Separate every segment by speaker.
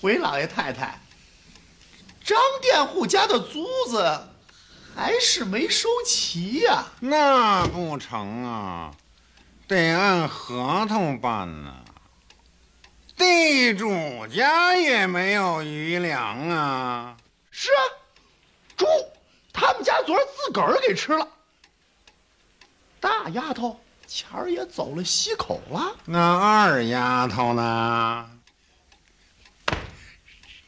Speaker 1: 回老爷太太，张佃户家的租子还是没收齐呀、
Speaker 2: 那不成啊，得按合同办呢。地主家也没有余粮啊。
Speaker 1: 是啊，猪，他们家昨儿自个儿给吃了。大丫头前儿也走了西口了，
Speaker 2: 那二丫头呢？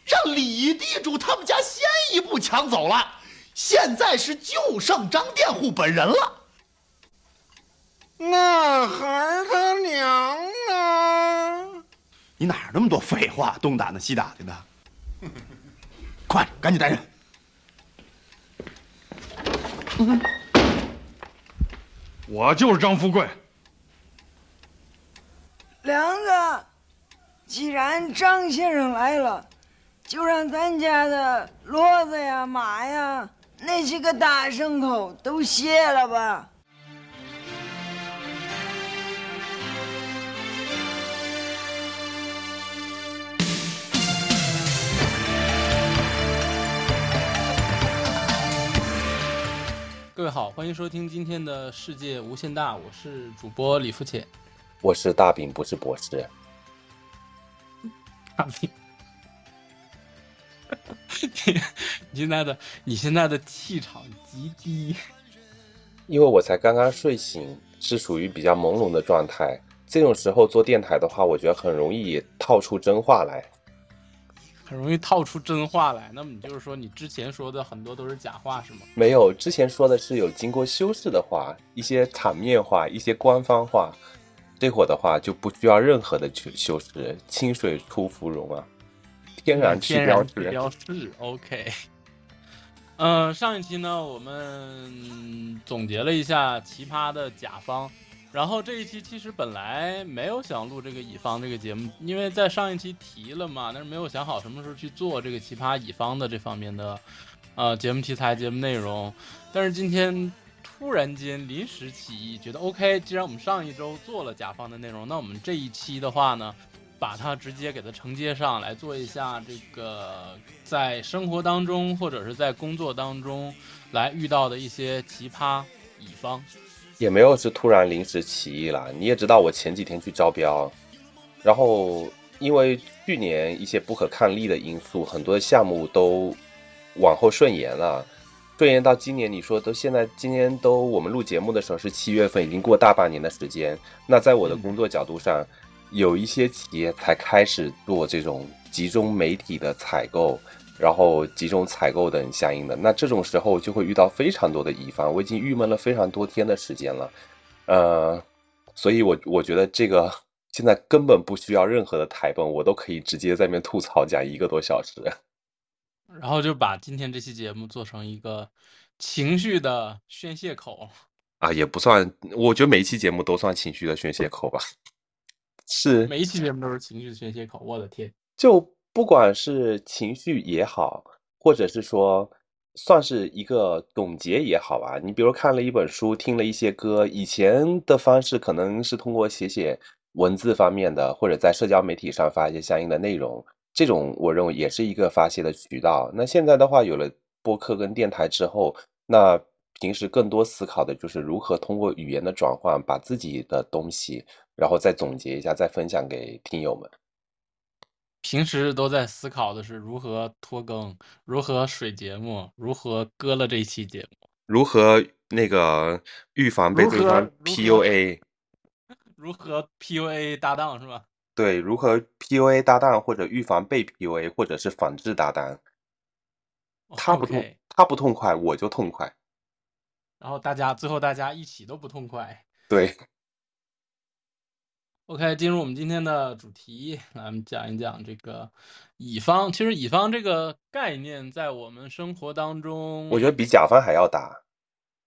Speaker 1: 让李地主他们家先一步抢走了，现在是就剩张佃户本人了。
Speaker 2: 那孩儿他娘呢？
Speaker 1: 你哪儿那么多废话，东打听西打听的？快，赶紧带人。
Speaker 3: 我就是张富贵。
Speaker 4: 梁子，既然张先生来了，就让咱家的骡子呀、马呀那些个大牲口都卸了吧。
Speaker 5: 各位好，欢迎收听今天的世界无限大，我是主播李福浅。
Speaker 6: 我是大饼，不是博士。
Speaker 5: 大饼，你 你现在的你现在的气场极低，
Speaker 6: 因为我才刚刚睡醒，是属于比较朦胧的状态。这种时候做电台的话，我觉得很容易套出真话来。
Speaker 5: 很容易套出真话来。那么你就是说，你之前说的很多都是假话是吗？
Speaker 6: 没有，之前说的是有经过修饰的话，一些场面话，一些官方话。这会儿的话就不需要任何的去修饰，清水出芙蓉啊，天然去
Speaker 5: 天然
Speaker 6: 标志。
Speaker 5: 标志，OK。嗯、上一期呢，我们总结了一下奇葩的甲方，然后这一期其实本来没有想录这个乙方这个节目，因为在上一期提了嘛，但是没有想好什么时候去做这个奇葩乙方的这方面的呃节目题材、节目内容。但是今天突然间临时起意，觉得 OK，既然我们上一周做了甲方的内容，那我们这一期的话呢，把它直接给它承接上来，做一下这个在生活当中或者是在工作当中来遇到的一些奇葩乙方。
Speaker 6: 也没有是突然临时起意了。你也知道，我前几天去招标，然后因为去年一些不可抗力的因素，很多项目都往后顺延了。顺延到今年，你说都现在今年都我们录节目的时候是七月份，已经过大半年的时间。那在我的工作角度上，有一些企业才开始做这种集中媒体的采购，然后集中采购等相应的。那这种时候就会遇到非常多的乙方，我已经郁闷了非常多天的时间了，呃，所以我我觉得这个现在根本不需要任何的台本，我都可以直接在那边吐槽讲一个多小时。
Speaker 5: 然后就把今天这期节目做成一个情绪的宣泄口。
Speaker 6: 啊，也不算，我觉得每一期节目都算情绪的宣泄口吧。是，
Speaker 5: 每一期节目都是情绪宣泄口，我的天！
Speaker 6: 就不管是情绪也好，或者是说算是一个总结也好吧。你比如看了一本书，听了一些歌，以前的方式可能是通过写写文字方面的，或者在社交媒体上发一些相应的内容，这种我认为也是一个发泄的渠道。那现在的话，有了播客跟电台之后，那平时更多思考的就是如何通过语言的转换，把自己的东西，然后再总结一下，再分享给听友们。
Speaker 5: 平时都在思考的是如何拖更，如何水节目，如何割了这一期节目，
Speaker 6: 如何那个预防被对方 PUA？
Speaker 5: 如何 PUA 搭档是吧？
Speaker 6: 对，如何 PUA 搭档，或者预防被 PUA，或者是反制搭档。他不痛他不痛快，我就痛快。
Speaker 5: 然后大家最后大家一起都不痛快。
Speaker 6: 对
Speaker 5: ，OK，进入我们今天的主题，来我们讲一讲这个乙方。其实乙方这个概念在我们生活当中，
Speaker 6: 我觉得比甲方还要大。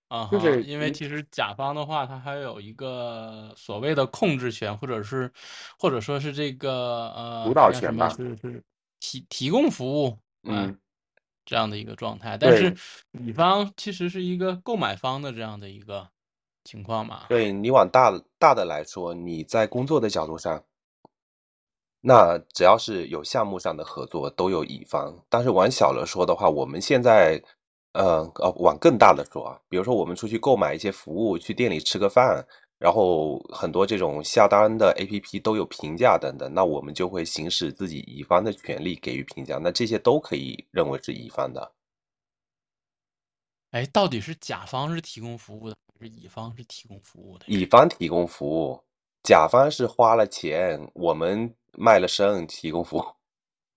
Speaker 5: 啊哈，
Speaker 6: 就是
Speaker 5: 因为其实甲方的话，它还有一个所谓的控制权，或者是或者说是这个呃
Speaker 6: 主导权吧
Speaker 5: 是是提提供服务，啊
Speaker 6: 嗯，
Speaker 5: 这样的一个状态。但是乙方其实是一个购买方的这样的一个情况嘛。
Speaker 6: 对你往大大的来说，你在工作的角度上，那只要是有项目上的合作，都有乙方。但是往小了说的话，我们现在，呃呃，往更大的说啊，比如说我们出去购买一些服务，去店里吃个饭，然后很多这种下单的 APP 都有评价等等，那我们就会行使自己乙方的权利给予评价，那这些都可以认为是乙方的。
Speaker 5: 哎，到底是甲方是提供服务的，还是乙方是提供服务的？
Speaker 6: 乙方提供服务，甲方是花了钱，我们卖了身提供服务。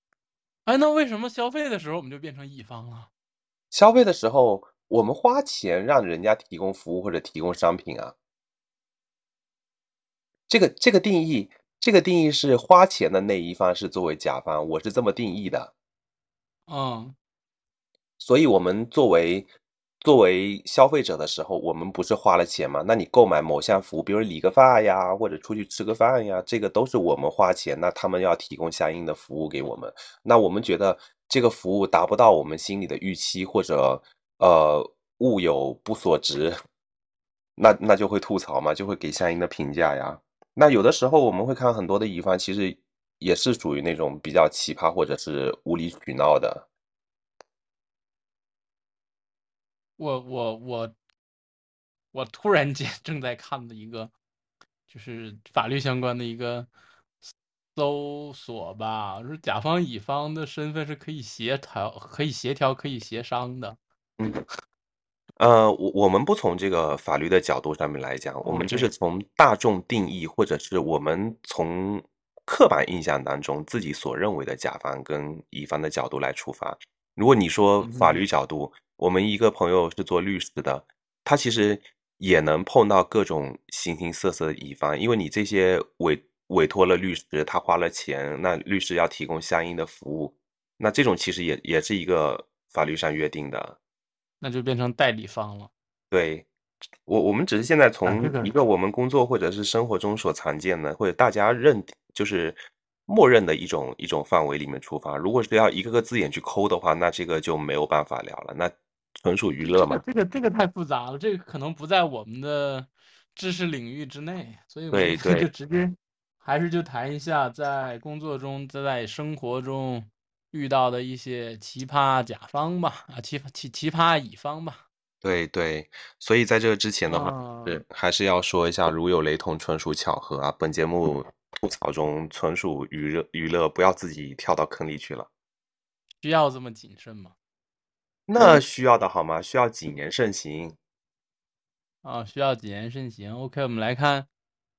Speaker 5: 哎，那为什么消费的时候我们就变成乙方了？
Speaker 6: 消费的时候，我们花钱让人家提供服务或者提供商品啊。这个这个定义，这个定义是花钱的那一方是作为甲方，我是这么定义的。
Speaker 5: 嗯，
Speaker 6: 所以我们作为作为消费者的时候，我们不是花了钱吗？那你购买某项服务，比如理个发呀，或者出去吃个饭呀，这个都是我们花钱，那他们要提供相应的服务给我们。那我们觉得这个服务达不到我们心里的预期，或者呃物有不所值，那那就会吐槽嘛，就会给相应的评价呀。那有的时候我们会看很多的乙方，其实也是属于那种比较奇葩或者是无理取闹的。
Speaker 5: 我我我我突然间 正在看的一个，就是法律相关的一个搜索吧，是甲方乙方的身份是可以协调、可以协调、可以协商的。
Speaker 6: 嗯，呃，我我们不从这个法律的角度上面来讲，我们就是从大众定义，或者是我们从刻板印象当中自己所认为的甲方跟乙方的角度来出发。如果你说法律角度，我们一个朋友是做律师的，他其实也能碰到各种形形色色的乙方，因为你这些委委托了律师，他花了钱，那律师要提供相应的服务，那这种其实也也是一个法律上约定的。
Speaker 5: 那就变成代理方了。
Speaker 6: 对，我我们只是现在从一个我们工作或者是生活中所常见的，或者大家认就是默认的一种一种范围里面出发。如果是要一个个字眼去抠的话，那这个就没有办法聊了，那纯属娱乐嘛。
Speaker 5: 这个这个太复杂了，这个可能不在我们的知识领域之内，所以我们 就直接还是就谈一下在工作中、在生活中遇到的一些奇葩甲方吧，啊，奇葩奇奇葩乙方吧。
Speaker 6: 对对，所以在这个之前的话，
Speaker 5: 啊
Speaker 6: 是还是要说一下，如有雷同，纯属巧合啊。本节目吐槽中纯属娱乐娱乐，不要自己跳到坑里去了。
Speaker 5: 需要这么谨慎吗？
Speaker 6: 那需要的好吗？需要谨言慎行。
Speaker 5: 啊，需要谨言慎行。OK，我们来看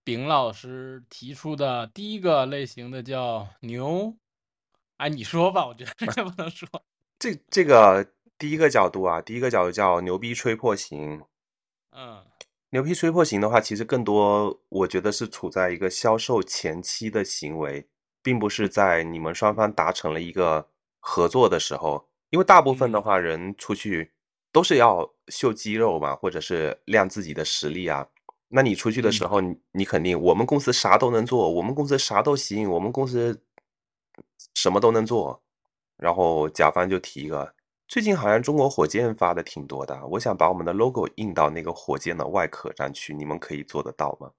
Speaker 5: 丙老师提出的第一个类型的叫牛。哎，你说吧，我觉得这不能说。
Speaker 6: 这这个第一个角度啊，第一个角度叫牛逼吹破型。
Speaker 5: 嗯
Speaker 6: 牛逼吹破型的话，其实更多我觉得是处在一个销售前期的行为，并不是在你们双方达成了一个合作的时候。因为大部分的话，人出去都是要秀肌肉嘛，或者是亮自己的实力啊。那你出去的时候，你你肯定我们公司啥都能做，我们公司啥都行，我们公司什么都能做。然后甲方就提一个，最近好像中国火箭发的挺多的，我想把我们的 logo 印到那个火箭的外壳上去，你们可以做得到吗？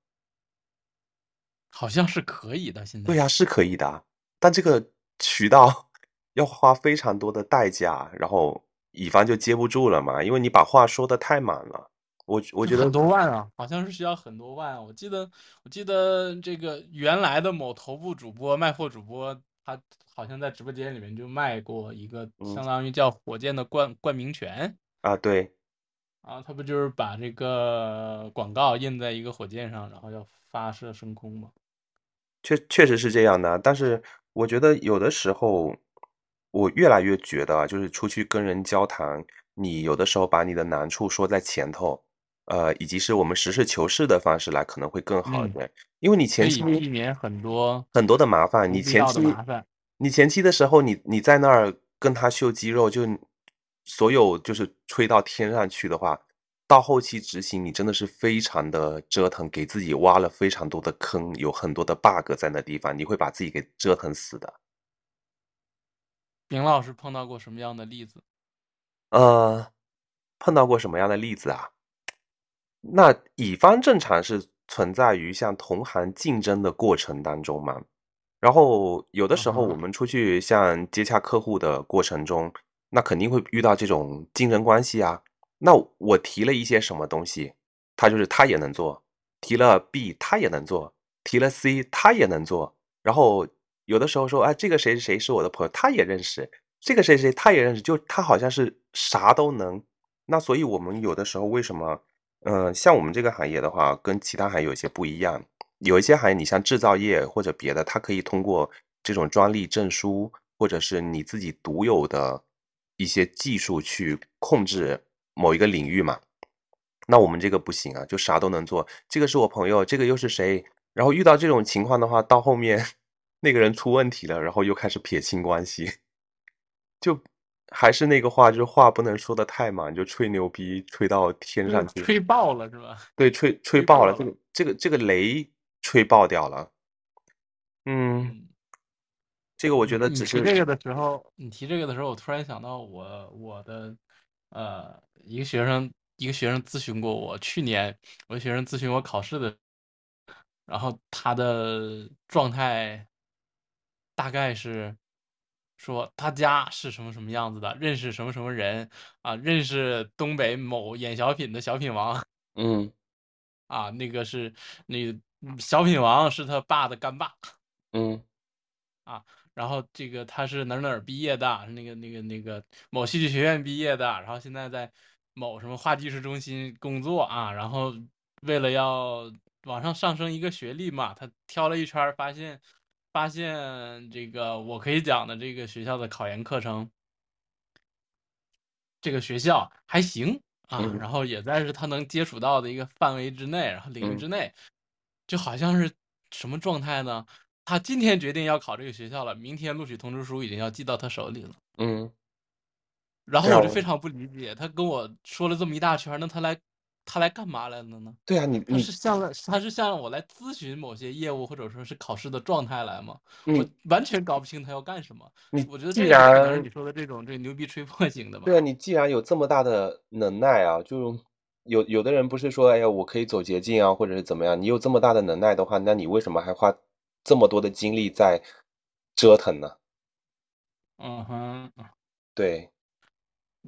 Speaker 5: 好像是可以的。现在
Speaker 6: 对呀、是可以的啊，但这个渠道 要花非常多的代价，然后乙方就接不住了嘛，因为你把话说的太满了。我我觉得
Speaker 5: 很多万啊，好像是需要很多万啊。我记得，我记得这个原来的某头部主播卖货主播，他好像在直播间里面就卖过一个
Speaker 6: 嗯。
Speaker 5: 相当于叫火箭的冠冠名权。
Speaker 6: 啊，对，
Speaker 5: 啊，他不就是把这个广告印在一个火箭上，然后要发射升空吗？
Speaker 6: 确确实是这样的，但是我觉得有的时候，我越来越觉得啊，就是出去跟人交谈，你有的时候把你的难处说在前头，呃，以及是我们实事求是的方式来，可能会更好一
Speaker 5: 嗯
Speaker 6: 点，因为你
Speaker 5: 可以
Speaker 6: 前期
Speaker 5: 避免很多
Speaker 6: 很多的麻烦，你前
Speaker 5: 不必要的
Speaker 6: 期
Speaker 5: 麻烦。
Speaker 6: 你前期的时候，你你在那儿跟他秀肌肉，就所有就是吹到天上去的话，到后期执行你真的是非常的折腾，给自己挖了非常多的坑，有很多的 bug 在那地方，你会把自己给折腾死的。
Speaker 5: 丙老师碰到过什么样的例子？
Speaker 6: 呃，碰到过什么样的例子啊？那乙方正常是存在于像同行竞争的过程当中嘛？然后有的时候我们出去像接洽客户的过程中，那肯定会遇到这种竞争关系啊。那我提了一些什么东西，他就是他也能做，提了 B 他也能做，提了 C 他也能做。然后有的时候说，哎，这个谁谁谁是我的朋友，他也认识，这个谁谁他也认识，就他好像是啥都能。那所以我们有的时候为什么，嗯、像我们这个行业的话，跟其他行业有些不一样。有一些行业，你像制造业或者别的，它可以通过这种专利证书，或者是你自己独有的一些技术去控制某一个领域嘛。那我们这个不行啊，就啥都能做。这个是我朋友，这个又是谁？然后遇到这种情况的话，到后面 那个人出问题了，然后又开始撇清关系，就还是那个话，就是话不能说的太满，就吹牛逼吹到天上去。
Speaker 5: 吹爆了是吧？
Speaker 6: 对，吹吹
Speaker 5: 吹
Speaker 6: 爆了，这个这个这个雷吹爆掉了。嗯，
Speaker 5: 嗯，
Speaker 6: 这个我觉得
Speaker 5: 你
Speaker 6: 只是
Speaker 5: 提这个的时候，你提这个的时候，我突然想到我我的呃一个学生一个学生咨询过我，去年我的学生咨询我考试的，然后他的状态大概是说他家是什么什么样子的，认识什么什么人啊，认识东北某演小品的小品王。
Speaker 6: 嗯。
Speaker 5: 啊，那个是那小品王是他爸的干爸。
Speaker 6: 嗯。
Speaker 5: 啊然后这个他是哪儿哪儿毕业的，那个那个那个某戏剧学院毕业的，然后现在在某什么话剧艺术中心工作啊，然后为了要往上上升一个学历嘛，他挑了一圈，发现发现这个我可以讲的这个学校的考研课程，这个学校还行啊，
Speaker 6: 嗯
Speaker 5: 然后也在是他能接触到的一个范围之内，然后领域
Speaker 6: 嗯
Speaker 5: 之内，就好像是什么状态呢？他今天决定要考这个学校了，明天录取通知书已经要寄到他手里了。
Speaker 6: 嗯，
Speaker 5: 然后
Speaker 6: 我
Speaker 5: 就非常不理解，他跟我说了这么一大圈，那他来他来干嘛来了呢？
Speaker 6: 对啊，你
Speaker 5: 他
Speaker 6: 你
Speaker 5: 是向来他是向我来咨询某些业务或者说是考试的状态来吗？我完全搞不清他要干什么。
Speaker 6: 你
Speaker 5: 我觉得
Speaker 6: 既然
Speaker 5: 你说的这种这牛逼吹破型的吧。
Speaker 6: 对啊，你既然有这么大的能耐啊，就有有的人不是说，哎呀，我可以走捷径啊，或者是怎么样？你有这么大的能耐的话，那你为什么还花这么多的精力在折腾呢？
Speaker 5: 嗯哼，
Speaker 6: 对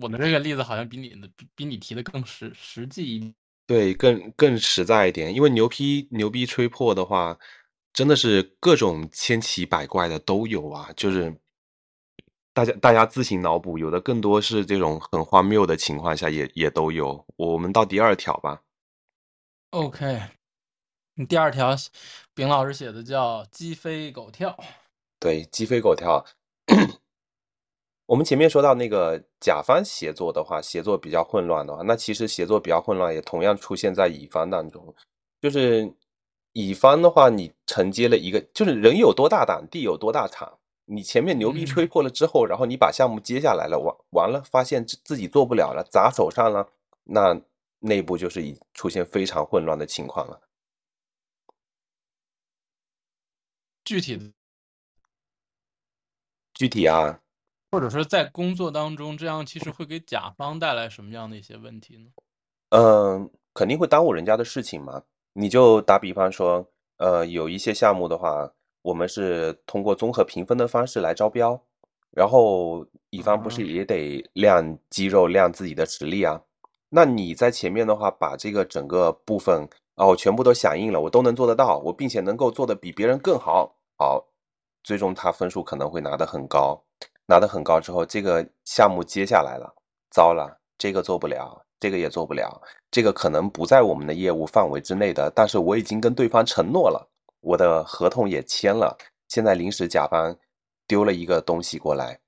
Speaker 5: 我们这个例子好像比你的比比你提的更实实际一点。
Speaker 6: 对，更更实在一点，因为牛批牛逼吹破的话，真的是各种千奇百怪的都有啊，就是大家大家自行脑补，有的更多是这种很荒谬的情况下也也都有。我们到第二条吧。
Speaker 5: OK，你第二条，丙老师写的叫鸡飞狗跳。
Speaker 6: 对，鸡飞狗跳。我们前面说到那个甲方协作的话，协作比较混乱的话，那其实协作比较混乱也同样出现在乙方当中。就是乙方的话，你承接了一个，就是人有多大胆，地有多大产。你前面牛逼
Speaker 5: 嗯
Speaker 6: 吹破了之后，然后你把项目接下来了，完完了，发现自自己做不了了，砸手上了，那内部就是已出现非常混乱的情况了。
Speaker 5: 具体的，
Speaker 6: 具体啊，
Speaker 5: 或者说在工作当中，这样其实会给甲方带来什么样的一些问题呢？
Speaker 6: 嗯，肯定会耽误人家的事情嘛。你就打比方说，呃，有一些项目的话，我们是通过综合评分的方式来招标，然后乙方不是也得亮肌肉、亮自己的实力啊？那你在前面的话，把这个整个部分啊，我全部都响应了，我都能做得到，我并且能够做得比别人更好，好，最终他分数可能会拿得很高，拿得很高之后，这个项目接下来了，糟了，这个做不了，这个也做不了，这个可能不在我们的业务范围之内的，但是我已经跟对方承诺了，我的合同也签了，现在临时甲方丢了一个东西过来，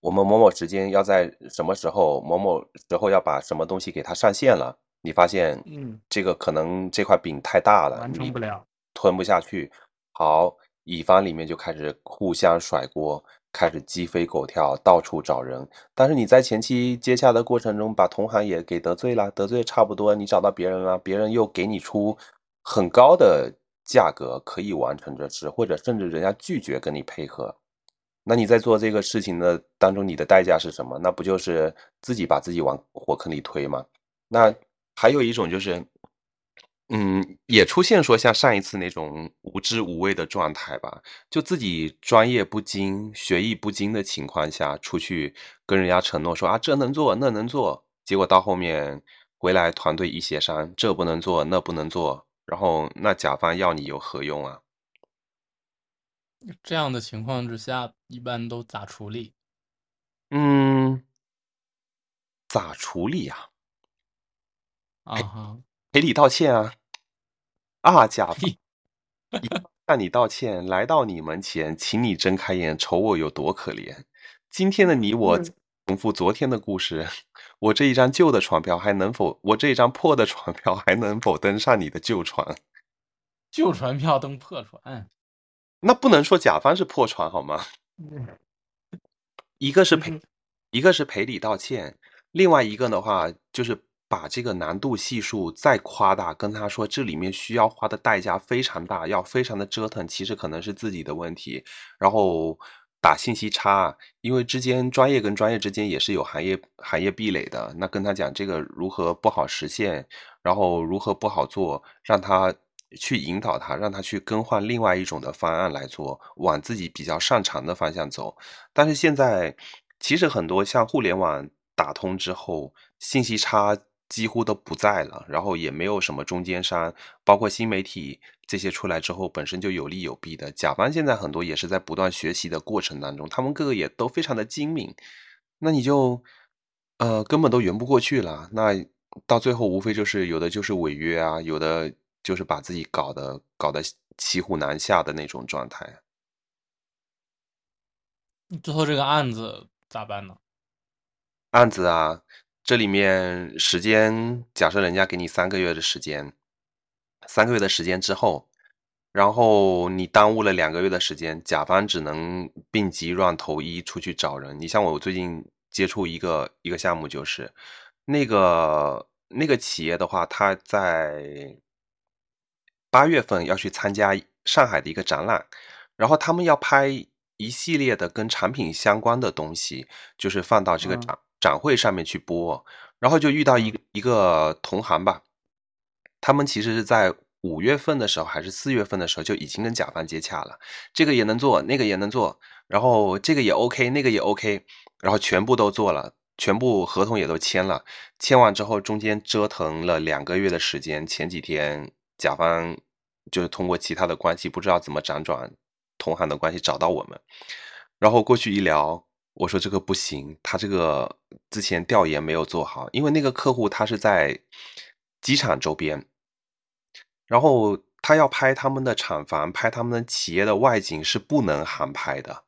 Speaker 6: 我们某某时间要在什么时候某某时候要把什么东西给它上线了，你发现
Speaker 5: 嗯，
Speaker 6: 这个可能这块饼太大了，
Speaker 5: 完成不了。
Speaker 6: 吞不下去。好，乙方里面就开始互相甩锅，开始鸡飞狗跳，到处找人。但是你在前期接洽的过程中，把同行也给得罪了，得罪差不多，你找到别人了，别人又给你出很高的价格可以完成这事，或者甚至人家拒绝跟你配合。那你在做这个事情的当中，你的代价是什么？那不就是自己把自己往火坑里推吗？那还有一种就是，嗯，也出现说像上一次那种无知无畏的状态吧，就自己专业不精、学艺不精的情况下，出去跟人家承诺说啊这能做那能做，结果到后面回来团队一协商，这不能做那不能做，然后那甲方要你有何用啊？
Speaker 5: 这样的情况之下，一般都咋处理？
Speaker 6: 嗯，咋处理呀、
Speaker 5: 啊哈，
Speaker 6: 赔礼道歉啊！啊，甲方向你道歉，来到你门前，请你睁开眼，瞅我有多可怜。今天的你我重复昨天的故事，我这一张旧的船票还能否？我这一张破的船票还能否登上你的旧船？
Speaker 5: 旧船票登破船，
Speaker 6: 那不能说甲方是破船好吗？一个是赔，一个是赔礼道歉，另外一个的话就是把这个难度系数再夸大，跟他说这里面需要花的代价非常大，要非常的折腾，其实可能是自己的问题，然后打信息差，因为之间专业跟专业之间也是有行业行业壁垒的，那跟他讲这个如何不好实现，然后如何不好做，让他去引导他，让他去更换另外一种的方案来做，往自己比较擅长的方向走。但是现在其实很多像互联网打通之后，信息差几乎都不在了，然后也没有什么中间商，包括新媒体这些出来之后，本身就有利有弊的。甲方现在很多也是在不断学习的过程当中，他们个个也都非常的精明，那你就呃根本都圆不过去了。那到最后无非就是有的就是违约啊，有的就是把自己搞得搞得骑虎难下的那种状态。
Speaker 5: 最后这个案子咋办呢？
Speaker 6: 案子啊，这里面时间，假设人家给你三个月的时间，三个月的时间之后，然后你耽误了两个月的时间，甲方只能病急乱投医出去找人。你像我最近接触一个一个项目，就是那个那个企业的话，他在八月份要去参加上海的一个展览，然后他们要拍一系列的跟产品相关的东西，就是放到这个
Speaker 5: 嗯
Speaker 6: 展、会上面去播，然后就遇到一个一个同行吧，他们其实是在五月份的时候还是四月份的时候就已经跟甲方接洽了，这个也能做，那个也能做，然后这个也 OK，那个也 OK，然后全部都做了。全部合同也都签了，签完之后中间折腾了两个月的时间，前几天甲方就是通过其他的关系，不知道怎么辗转同行的关系找到我们，然后过去一聊，我说这个不行，他这个之前调研没有做好，因为那个客户他是在机场周边，然后他要拍他们的厂房，拍他们的企业的外景是不能航拍的，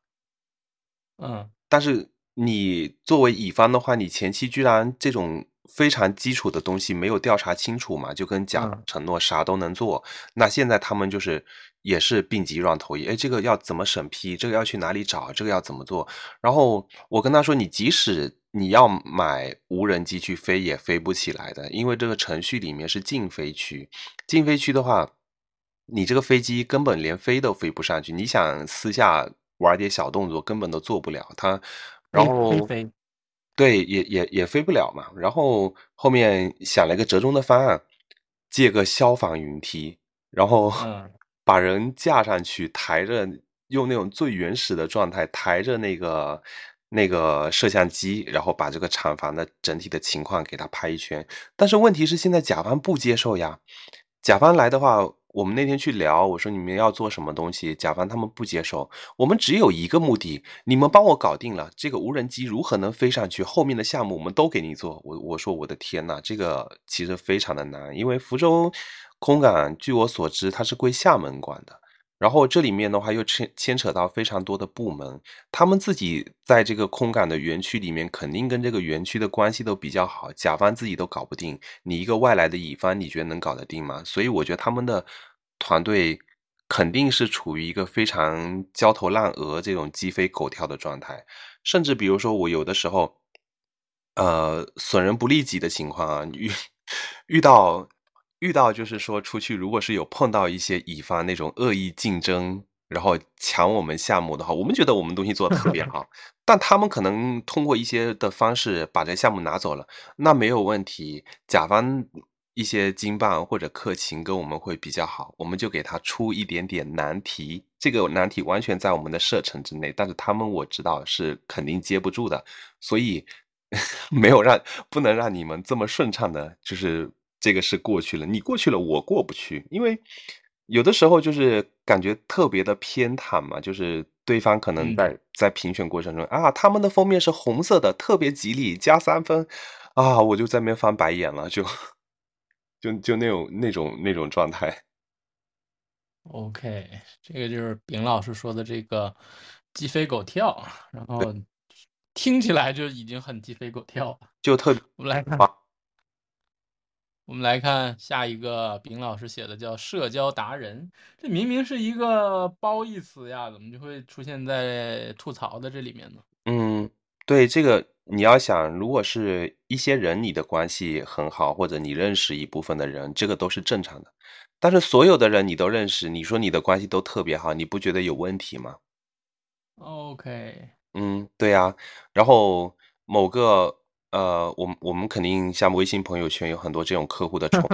Speaker 5: 嗯，
Speaker 6: 但是你作为乙方的话，你前期居然这种非常基础的东西没有调查清楚嘛，就跟甲
Speaker 5: 嗯
Speaker 6: 承诺啥都能做。那现在他们就是也是病急乱投医，哎，这个要怎么审批？这个要去哪里找？这个要怎么做？然后我跟他说，你即使你要买无人机去飞，也飞不起来的，因为这个程序里面是禁飞区，禁飞区的话。你这个飞机根本连飞都飞不上去，你想私下玩点小动作，根本都做不了。它，然后对，也也也飞不了嘛。然后后面想了一个折中的方案，借个消防云梯，然后
Speaker 5: 嗯
Speaker 6: 把人架上去，抬着，用那种最原始的状态抬着那个那个摄像机，然后把这个厂房的整体的情况给他拍一圈。但是问题是现在甲方不接受呀，甲方来的话，我们那天去聊，我说你们要做什么东西，甲方他们不接受。我们只有一个目的，你们帮我搞定了这个无人机如何能飞上去，后面的项目我们都给你做。我我说我的天呐，这个其实非常的难，因为福州空港据我所知它是归厦门管的。然后这里面的话又牵牵扯到非常多的部门，他们自己在这个空港的园区里面，肯定跟这个园区的关系都比较好，甲方自己都搞不定，你一个外来的乙方，你觉得能搞得定吗？所以我觉得他们的团队肯定是处于一个非常焦头烂额这种鸡飞狗跳的状态，甚至比如说我有的时候，呃，损人不利己的情况啊，遇 遇到遇到就是说出去，如果是有碰到一些乙方那种恶意竞争，然后抢我们项目的话，我们觉得我们东西做的特别好，但他们可能通过一些的方式把这项目拿走了，那没有问题，甲方一些经办或者客情跟我们会比较好，我们就给他出一点点难题。这个难题完全在我们的射程之内，但是他们我知道是肯定接不住的，所以 没有让不能让你们这么顺畅的，就是这个是过去了，你过去了，我过不去，因为有的时候就是感觉特别的偏袒嘛，就是对方可能在在评选过程中啊，他们的封面是红色的，特别吉利，加三分啊，我就在那边翻白眼了，就。就就那种那种那种状态。
Speaker 5: OK，这个就是丙老师说的这个鸡飞狗跳，然后听起来就已经很鸡飞狗跳了。
Speaker 6: 就特
Speaker 5: 我们来看，我们来看下一个丙老师写的叫社交达人，这明明是一个褒义词呀，怎么就会出现在吐槽的这里面呢？
Speaker 6: 嗯，对这个。你要想，如果是一些人你的关系很好，或者你认识一部分的人，这个都是正常的。但是所有的人你都认识，你说你的关系都特别好，你不觉得有问题吗
Speaker 5: ？OK，
Speaker 6: 嗯，对呀。然后某个呃，我们我们肯定像微信朋友圈有很多这种客户的宠，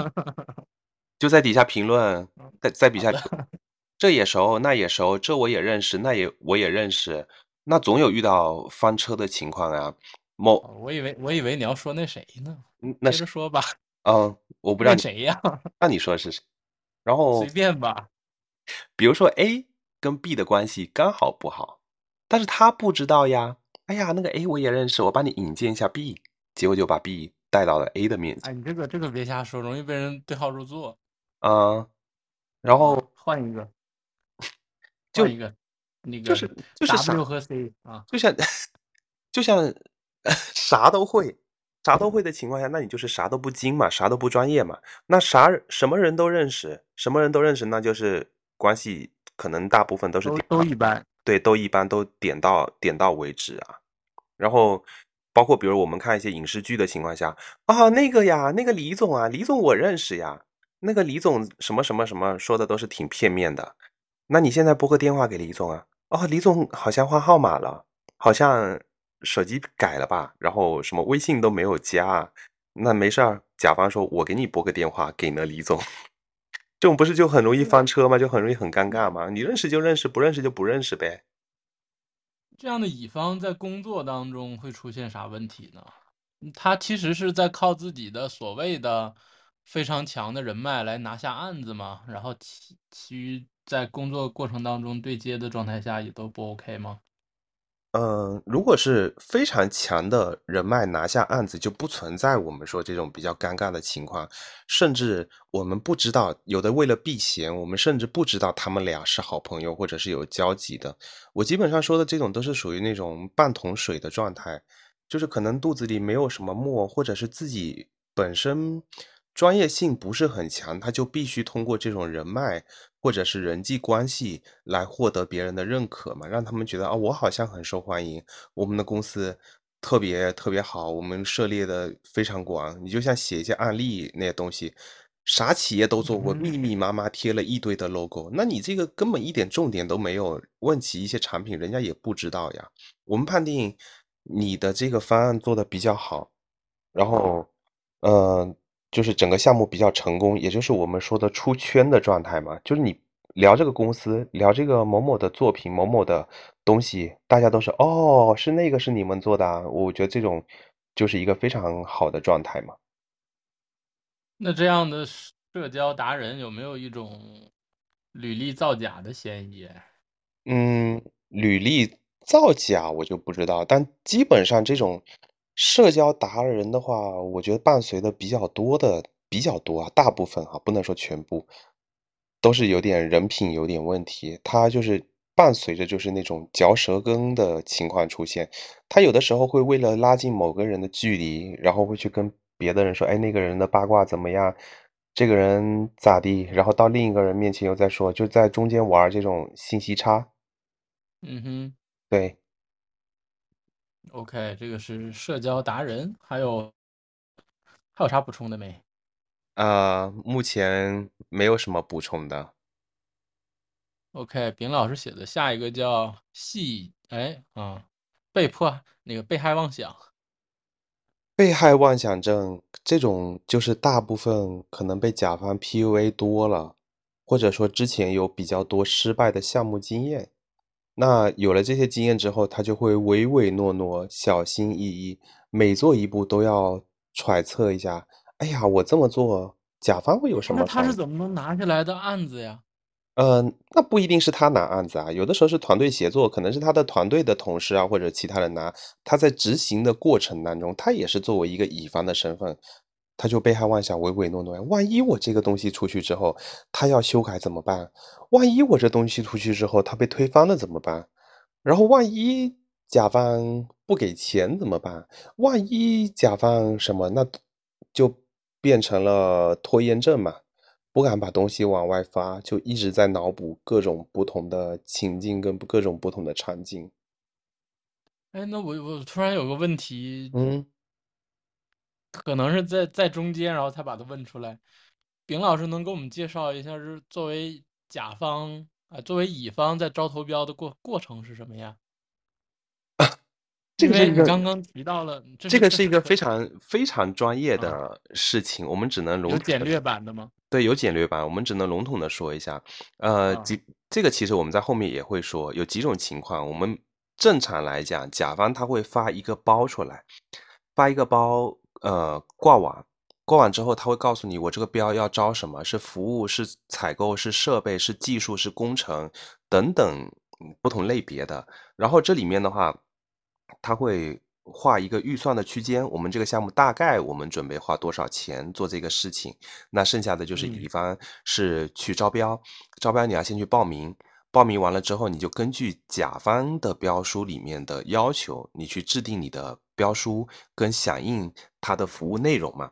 Speaker 6: 就在底下评论，在在底下，这也熟，那也熟，这我也认识，那也我也认识。那总有遇到翻车的情况啊！某，
Speaker 5: 我以为我以为你要说那谁呢？
Speaker 6: 那
Speaker 5: 接着说吧。
Speaker 6: 嗯，我不知道
Speaker 5: 谁呀？
Speaker 6: 那你说是谁？然后
Speaker 5: 随便吧。
Speaker 6: 比如说 A 跟 B 的关系刚好不好，但是他不知道呀。哎呀，那个 A 我也认识，我帮你引荐一下 B，结果就把 B 带到了 A 的面前。
Speaker 5: 哎，你这个这个别瞎说，容易被人对号入座。
Speaker 6: 嗯，然后
Speaker 5: 换一个，
Speaker 6: 就
Speaker 5: 一个。那个
Speaker 6: 就是就是
Speaker 5: W 和 C 啊，
Speaker 6: 就像就 像啥都会，啥都会的情况下，那你就是啥都不精嘛，啥都不专业嘛。那啥什么人都认识，什么人都认识，那就是关系可能大部分都是
Speaker 5: 都一般，
Speaker 6: 对，都一般，都点到点到为止啊。然后包括比如我们看一些影视剧的情况下啊，那个呀，那个李总啊，李总我认识呀，那个李总什么什么什么说的都是挺片面的。那你现在拨个电话给李总啊？哦，李总好像换号码了，好像手机改了吧？然后什么微信都没有加。那没事儿，甲方说我给你拨个电话给那李总，这种不是就很容易翻车吗？就很容易很尴尬吗？你认识就认识，不认识就不认识呗。
Speaker 5: 这样的乙方在工作当中会出现啥问题呢？他其实是在靠自己的所谓的非常强的人脉来拿下案子吗？然后其其余。在工作过程当中对接的状态下也都不 OK 吗？
Speaker 6: 嗯，如果是非常强的人脉拿下案子，就不存在我们说这种比较尴尬的情况。甚至我们不知道，有的为了避嫌，我们甚至不知道他们俩是好朋友或者是有交集的。我基本上说的这种都是属于那种半桶水的状态，就是可能肚子里没有什么墨，或者是自己本身专业性不是很强，他就必须通过这种人脉。或者是人际关系来获得别人的认可嘛，让他们觉得啊，我好像很受欢迎，我们的公司特别特别好，我们涉猎的非常广。你就像写一些案例那些东西，啥企业都做过，密密麻麻贴了一堆的 logo，那你这个根本一点重点都没有。问起一些产品，人家也不知道呀。我们判定你的这个方案做的比较好，然后，嗯。就是整个项目比较成功，也就是我们说的出圈的状态嘛。就是你聊这个公司，聊这个某某的作品、某某的东西，大家都是哦，是那个是你们做的啊。我觉得这种就是一个非常好的状态嘛。
Speaker 5: 那这样的社交达人有没有一种履历造假的嫌疑？
Speaker 6: 嗯，履历造假我就不知道，但基本上这种。社交达人的话，我觉得伴随的比较多的比较多啊，大部分哈，不能说全部，都是有点人品有点问题。他就是伴随着就是那种嚼舌根的情况出现。他有的时候会为了拉近某个人的距离，然后会去跟别的人说：“哎，那个人的八卦怎么样？这个人咋地？”然后到另一个人面前又在说，就在中间玩这种信息差。
Speaker 5: 嗯哼，
Speaker 6: 对。
Speaker 5: OK，这个是社交达人，还有还有啥补充的没？
Speaker 6: 呃，目前没有什么补充的。
Speaker 5: OK，丙老师写的下一个叫戏，哎啊，被迫那个被害妄想，
Speaker 6: 被害妄想症这种，就是大部分可能被甲方 PUA 多了，或者说之前有比较多失败的项目经验。那有了这些经验之后，他就会唯唯诺诺、小心翼翼，每做一步都要揣测一下。哎呀，我这么做，甲方会有什么
Speaker 5: 那他？是怎么能拿下来的案子呀？
Speaker 6: 嗯，那不一定是他拿案子啊，有的时候是团队协作，可能是他的团队的同事啊，或者其他人拿。他在执行的过程当中，他也是作为一个乙方的身份，他就被害妄想、唯唯诺诺。万一我这个东西出去之后，他要修改怎么办？万一我这东西出去之后，他被推翻了怎么办？然后万一甲方不给钱怎么办？万一甲方什么，那就变成了拖延症嘛。不敢把东西往外发，就一直在脑补各种不同的情境跟各种不同的场景。
Speaker 5: 哎，那我我突然有个问题，
Speaker 6: 嗯，
Speaker 5: 可能是在在中间，然后才把它问出来。丙老师能给我们介绍一下，是作为甲方啊、作为乙方在招投标的过过程是什么呀？
Speaker 6: 这个是一个
Speaker 5: 你刚刚提到了，这
Speaker 6: 这个是一个非常非常专业
Speaker 5: 啊
Speaker 6: 的事情，我们只能笼统
Speaker 5: 有简略版的吗？
Speaker 6: 对，有简略版，我们只能笼统的说一下。呃，
Speaker 5: 啊
Speaker 6: 几这个其实我们在后面也会说，有几种情况，我们正常来讲，甲方他会发一个包出来，发一个包，呃，挂网，挂网之后，他会告诉你，我这个标要招什么，是服务，是采购，是设备，是技术，是工程等等嗯不同类别的。然后这里面的话，他会画一个预算的区间，我们这个项目大概我们准备花多少钱做这个事情。那剩下的就是
Speaker 5: 嗯
Speaker 6: 乙方是去招标，招标你要先去报名，报名完了之后，你就根据甲方的标书里面的要求，你去制定你的标书跟响应它的服务内容嘛。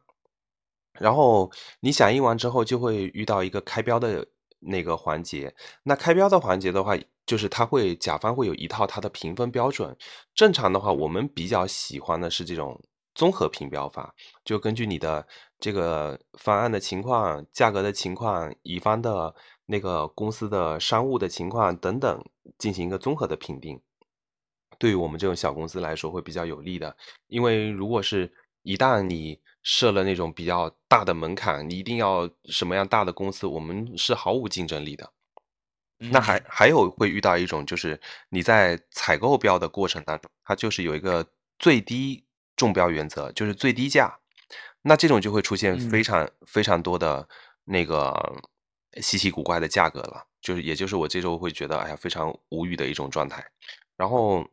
Speaker 6: 然后你响应完之后，就会遇到一个开标的那个环节。那开标的环节的话，就是它会甲方会有一套它的评分标准。正常的话，我们比较喜欢的是这种综合评标法，就根据你的这个方案的情况、价格的情况、乙方的那个公司的商务的情况等等，进行一个综合的评定。对于我们这种小公司来说会比较有利的，因为如果是一旦你设了那种比较大的门槛，你一定要什么样大的公司，我们是毫无竞争力的。那还
Speaker 5: 嗯
Speaker 6: 还有会遇到一种，就是你在采购标的过程当中，它就是有一个最低中标原则，就是最低价。那这种就会出现非
Speaker 5: 嗯
Speaker 6: 常非常多的那个稀奇古怪的价格了，就是也就是我这周会觉得，哎呀，非常无语的一种状态。然后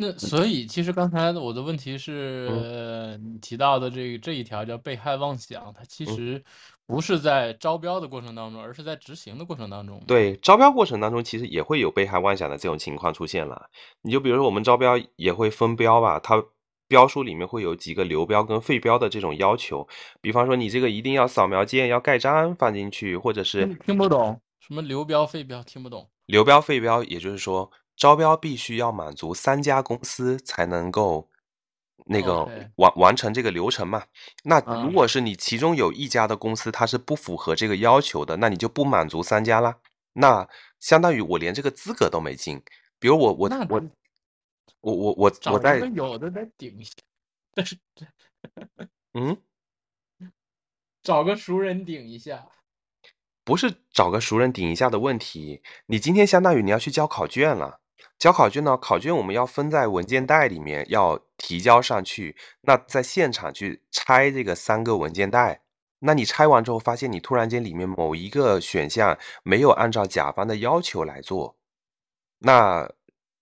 Speaker 5: 那所以其实刚才我的问题
Speaker 6: 嗯
Speaker 5: 是，你提到的这个这一条叫被害妄想，它其
Speaker 6: 嗯
Speaker 5: 实不是在招标的过程当中，而是在执行的过程当中。，
Speaker 6: 对，招标过程当中，其实也会有被害妄想的这种情况出现了。你就比如说我们招标也会分标吧，它标书里面会有几个流标跟废标的这种要求，比方说你这个一定要扫描件要盖章放进去，或者是
Speaker 5: 听听不懂什么流标废标，听不懂。
Speaker 6: 流标废标，也就是说招标必须要满足三家公司才能够那个完完成这个流程嘛。那
Speaker 5: 啊
Speaker 6: 如果是你其中有一家的公司它是不符合这个要求的，那你就不满足三家啦。那相当于我连这个资格都没进。比如我我
Speaker 5: 那
Speaker 6: 我我我我我在
Speaker 5: 有的再顶一下，但是
Speaker 6: 嗯，
Speaker 5: 找个熟人顶一下。
Speaker 6: 不是找个熟人顶一下的问题，你今天相当于你要去交考卷了。交考卷呢，考卷我们要分在文件袋里面，要提交上去。那在现场去拆这个三个文件袋，那你拆完之后，发现你突然间里面某一个选项没有按照甲方的要求来做，那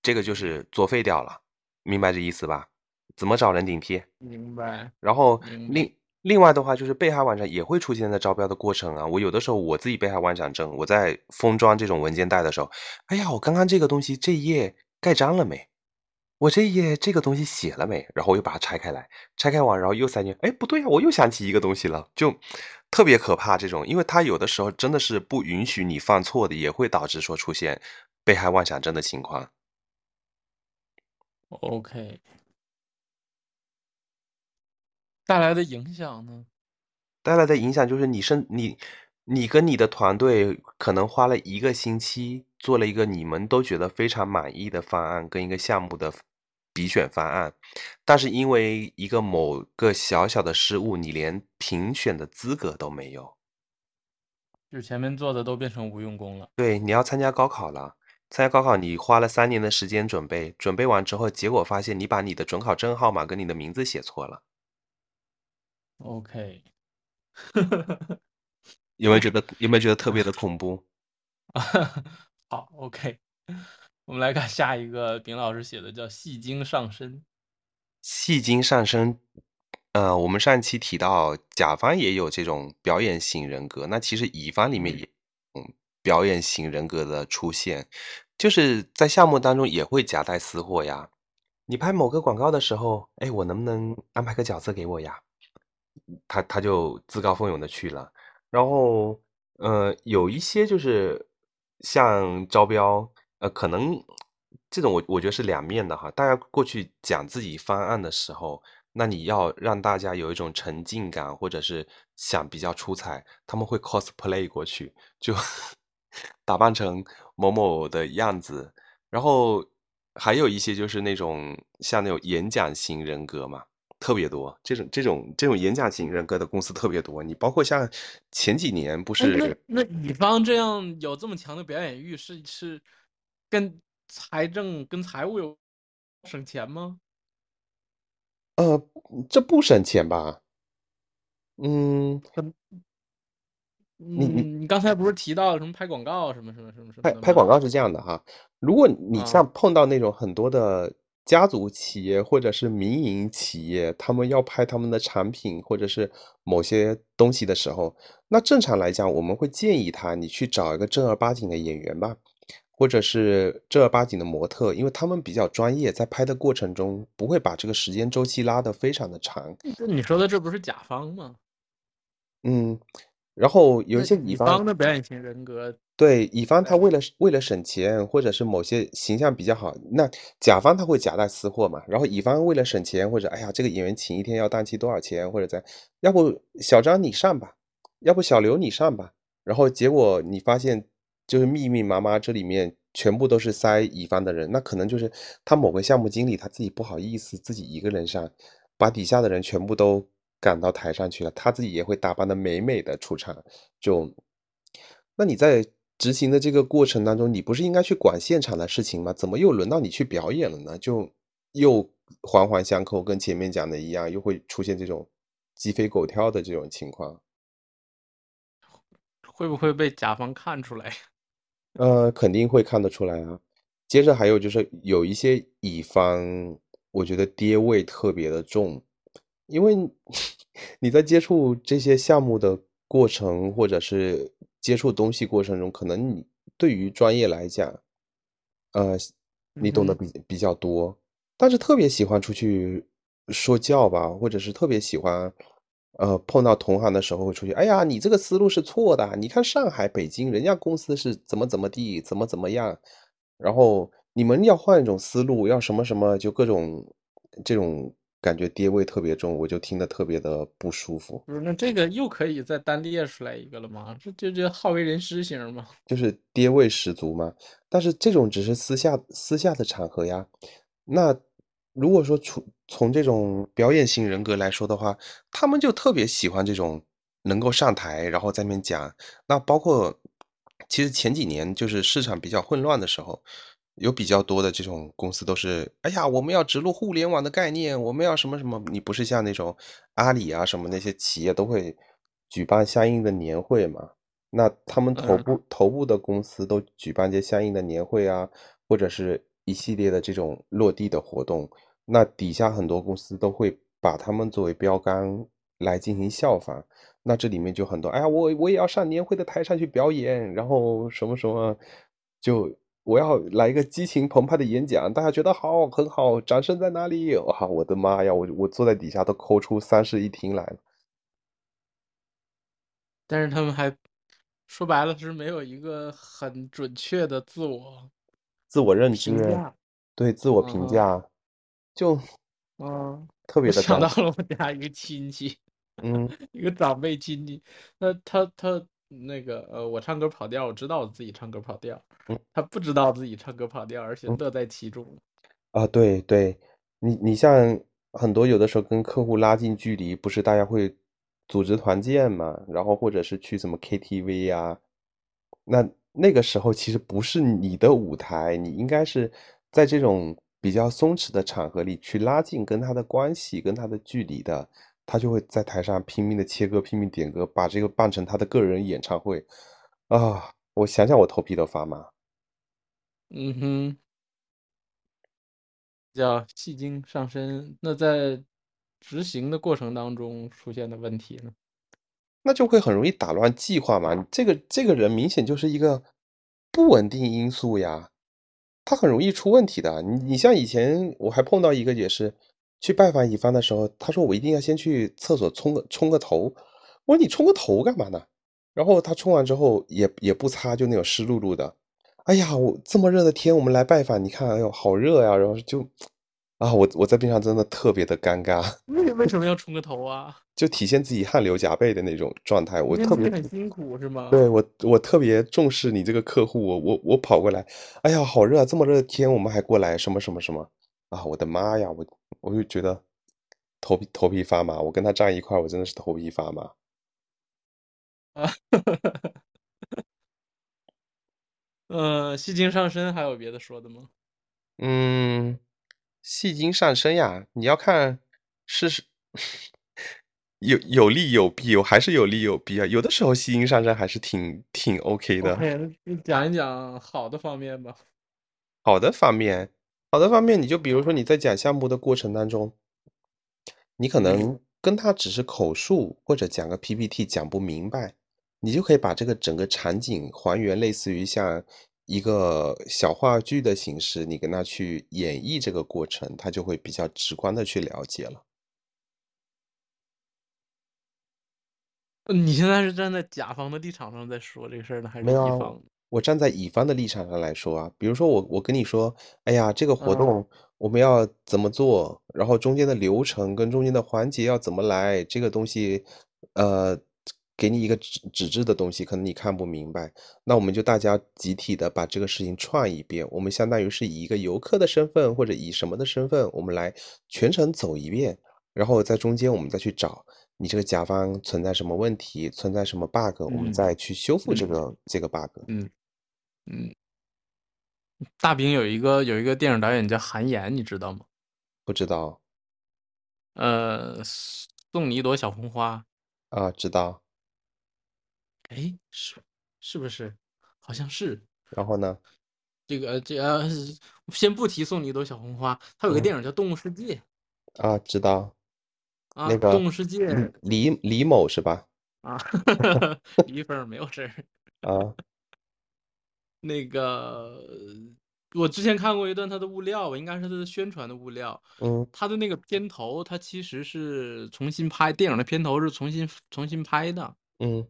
Speaker 6: 这个就是作废掉了，明白这意思吧？怎么找人顶替？
Speaker 5: 明白。
Speaker 6: 然后另另外的话，就是被害妄想也会出现在招标的过程啊。我有的时候我自己被害妄想症，我在封装这种文件袋的时候，哎呀，我刚刚这个东西这一页盖章了没？我这一页这个东西写了没？然后我又把它拆开来，拆开完然后又塞进去，哎，不对呀、我又想起一个东西了，就特别可怕这种，因为它有的时候真的是不允许你犯错的，也会导致说出现被害妄想症的情况。
Speaker 5: OK，带来的影响呢？
Speaker 6: 带来的影响就是你身你你跟你的团队可能花了一个星期做了一个你们都觉得非常满意的方案跟一个项目的比选方案，但是因为一个某个小小的失误，你连评选的资格都没有。
Speaker 5: 就前面做的都变成无用功了。
Speaker 6: 对，你要参加高考了，参加高考你花了三年的时间准备，准备完之后，结果发现你把你的准考证号码跟你的名字写错了。
Speaker 5: OK，
Speaker 6: 有没有觉得有没有觉得特别的恐怖？
Speaker 5: 好，OK，我们来看下一个，丙老师写的叫“戏精上身
Speaker 6: 戏精上身，呃，我们上一期提到甲方也有这种表演型人格，那其实乙方里面也嗯表演型人格的出现，就是在项目当中也会夹带私货呀。你拍某个广告的时候，哎，我能不能安排个角色给我呀？他他就自告奋勇的去了，然后呃，有一些就是像招标，呃，可能这种我我觉得是两面的哈。大家过去讲自己方案的时候，那你要让大家有一种沉浸感，或者是想比较出彩，他们会 cosplay 过去，就 打扮成某某的样子，然后还有一些就是那种像那种演讲型人格嘛。特别多，这种这种这种演讲型人格的公司特别多。你包括像前几年不”。
Speaker 5: 哎，那
Speaker 6: 是
Speaker 5: 那乙方这样有这么强的表演欲，是是跟财政跟财务有省钱吗？
Speaker 6: 呃，这不省钱吧？嗯，你你
Speaker 5: 嗯，你刚才不是提到什么拍广告什么什么什么什么
Speaker 6: 拍？拍广告是这样的哈，如果你
Speaker 5: 啊，
Speaker 6: 像碰到那种很多的家族企业或者是民营企业，他们要拍他们的产品或者是某些东西的时候，那正常来讲，我们会建议他你去找一个正儿八经的演员吧，或者是正儿八经的模特，因为他们比较专业，在拍的过程中不会把这个时间周期拉得非常的长。
Speaker 5: 这你说的这不是甲方吗？
Speaker 6: 嗯，然后有一些乙方。
Speaker 5: 的表演型人格，
Speaker 6: 对，乙方他，为了为了省钱，或者是某些形象比较好，那甲方他会夹带私货嘛，然后乙方为了省钱，或者哎呀这个演员请一天要档期多少钱，或者在，要不小张你上吧，要不小刘你上吧，然后结果你发现就是密密麻麻这里面全部都是塞乙方的人，那可能就是他某个项目经理他自己不好意思自己一个人上，把底下的人全部都赶到台上去了，他自己也会打扮的美美的出场，就。那你在执行的这个过程当中，你不是应该去管现场的事情吗？怎么又轮到你去表演了呢？就又环环相扣，跟前面讲的一样，又会出现这种鸡飞狗跳的这种情况。
Speaker 5: 会不会被甲方看出来？
Speaker 6: 呃，肯定会看得出来啊。接着还有就是有一些乙方，我觉得爹味特别的重，因为 你在接触这些项目的过程，或者是接触东西过程中，可能你对于专业来讲，呃，你懂得比比较多，但是特别喜欢出去说教吧，或者是特别喜欢，呃，碰到同行的时候会出去，哎呀，你这个思路是错的，你看上海、北京人家公司是怎么怎么地，怎么怎么样，然后你们要换一种思路，要什么什么，就各种这种感觉爹味特别重，我就听得特别的不舒服。
Speaker 5: 不是，那这个又可以再单列出来一个了吗？这这这好为人师型吗？
Speaker 6: 就是爹味十足嘛。但是这种只是私下私下的场合呀。那如果说从从这种表演型人格来说的话，他们就特别喜欢这种能够上台，然后在那边讲。那包括其实前几年就是市场比较混乱的时候，有比较多的这种公司都是，哎呀，我们要植入互联网的概念，我们要什么什么。你不是像那种阿里啊什么那些企业都会举办相应的年会嘛？那他们头
Speaker 5: 嗯，
Speaker 6: 部头部的公司都举办些相应的年会啊，或者是一系列的这种落地的活动，那底下很多公司都会把他们作为标杆来进行效仿。那这里面就很多，哎呀，我我也要上年会的台上去表演，然后什么什么，就我要来一个激情澎湃的演讲，大家觉得好，很好，掌声在哪里？哇，我的妈呀，我我坐在底下都抠出三室一厅来了。
Speaker 5: 但是他们还说白了是没有一个很准确的自我
Speaker 6: 自我认知，对自我评
Speaker 5: 嗯
Speaker 6: 价，就
Speaker 5: 嗯，
Speaker 6: 特别的
Speaker 5: 想到了我家一个亲戚，
Speaker 6: 嗯
Speaker 5: 一个长辈亲戚，那他他那个呃，我唱歌跑调，我知道我自己唱歌跑调，
Speaker 6: 嗯。
Speaker 5: 他不知道自己唱歌跑调，而且
Speaker 6: 嗯。
Speaker 5: 乐在其中。
Speaker 6: 啊，对对，你你像很多有的时候跟客户拉近距离，不是大家会组织团建嘛，然后或者是去什么 KTV 呀，那那个时候其实不是你的舞台，你应该是在这种比较松弛的场合里去拉近跟他的关系，跟他的距离的，他就会在台上拼命的切歌，拼命点歌，把这个办成他的个人演唱会啊！我想想我头皮都发麻。
Speaker 5: 嗯哼，叫戏精上身。那在执行的过程当中出现的问题呢？
Speaker 6: 那就会很容易打乱计划嘛。这个这个人明显就是一个不稳定因素呀，他很容易出问题的。你你像以前我还碰到一个也是去拜访乙方的时候，他说我一定要先去厕所冲个冲个头。我说你冲个头干嘛呢？然后他冲完之后也也不擦，就那种湿漉漉的。哎呀，我这么热的天我们来拜访，你看，哎呦好热呀。然后就啊，我我在边上真的特别的尴尬。
Speaker 5: 为为什么要冲个头啊？
Speaker 6: 就体现自己汗流浃背的那种状态，我特别
Speaker 5: 很辛苦是吗？
Speaker 6: 对我，我特别重视你这个客户，我我我跑过来，哎呀，好热，啊这么热的天，我们还过来，什么什么什么啊！我的妈呀，我我就觉得头皮头皮发麻，我跟他站一块，我真的是头皮发麻。
Speaker 5: 啊，呃，戏精上身还有别的说的吗？
Speaker 6: 嗯，戏精上身呀，你要看是是。有有利有弊，我还是有利有弊啊。有的时候戏精上身还是挺挺 OK 的。
Speaker 5: 讲一讲好的方面吧。
Speaker 6: 好的方面，好的方面，你就比如说你在讲项目的过程当中，你可能跟他只是口述或者讲个 PPT 讲不明白，你就可以把这个整个场景还原，类似于像一个小话剧的形式，你跟他去演绎这个过程，他就会比较直观的去了解了。
Speaker 5: 你现在是站在甲方的立场上在说这个事儿呢，还是乙方？
Speaker 6: 我站在乙方的立场上来说啊，比如说我我跟你说，哎呀，这个活动我们要怎么做，然后中间的流程跟中间的环节要怎么来，这个东西，呃，给你一个纸纸质的东西，可能你看不明白，那我们就大家集体的把这个事情串一遍，我们相当于是以一个游客的身份或者以什么的身份，我们来全程走一遍，然后在中间我们再去找。你这个甲方存在什么问题，存在什么 bug，我们再去修复这个这个 bug。
Speaker 5: 嗯嗯，大饼有一个有一个电影导演叫韩延，你知道吗？
Speaker 6: 不知道。
Speaker 5: 呃，送你一朵小红花。
Speaker 6: 啊，知道。
Speaker 5: 哎，是是不是？好像是。
Speaker 6: 然后呢？
Speaker 5: 这个这呃，先不提送你一朵小红花，他有个电影叫《动物世界》。
Speaker 6: 啊，知道。
Speaker 5: 啊，
Speaker 6: 那个
Speaker 5: 动物世界，
Speaker 6: 李李某是吧？
Speaker 5: 啊，李一峰没有事儿。
Speaker 6: 啊，
Speaker 5: 那个我之前看过一段他的物料，应该是他的宣传的物料。
Speaker 6: 嗯，
Speaker 5: 他的那个片头，他其实是重新拍电影的片头是重新重新拍的。
Speaker 6: 嗯。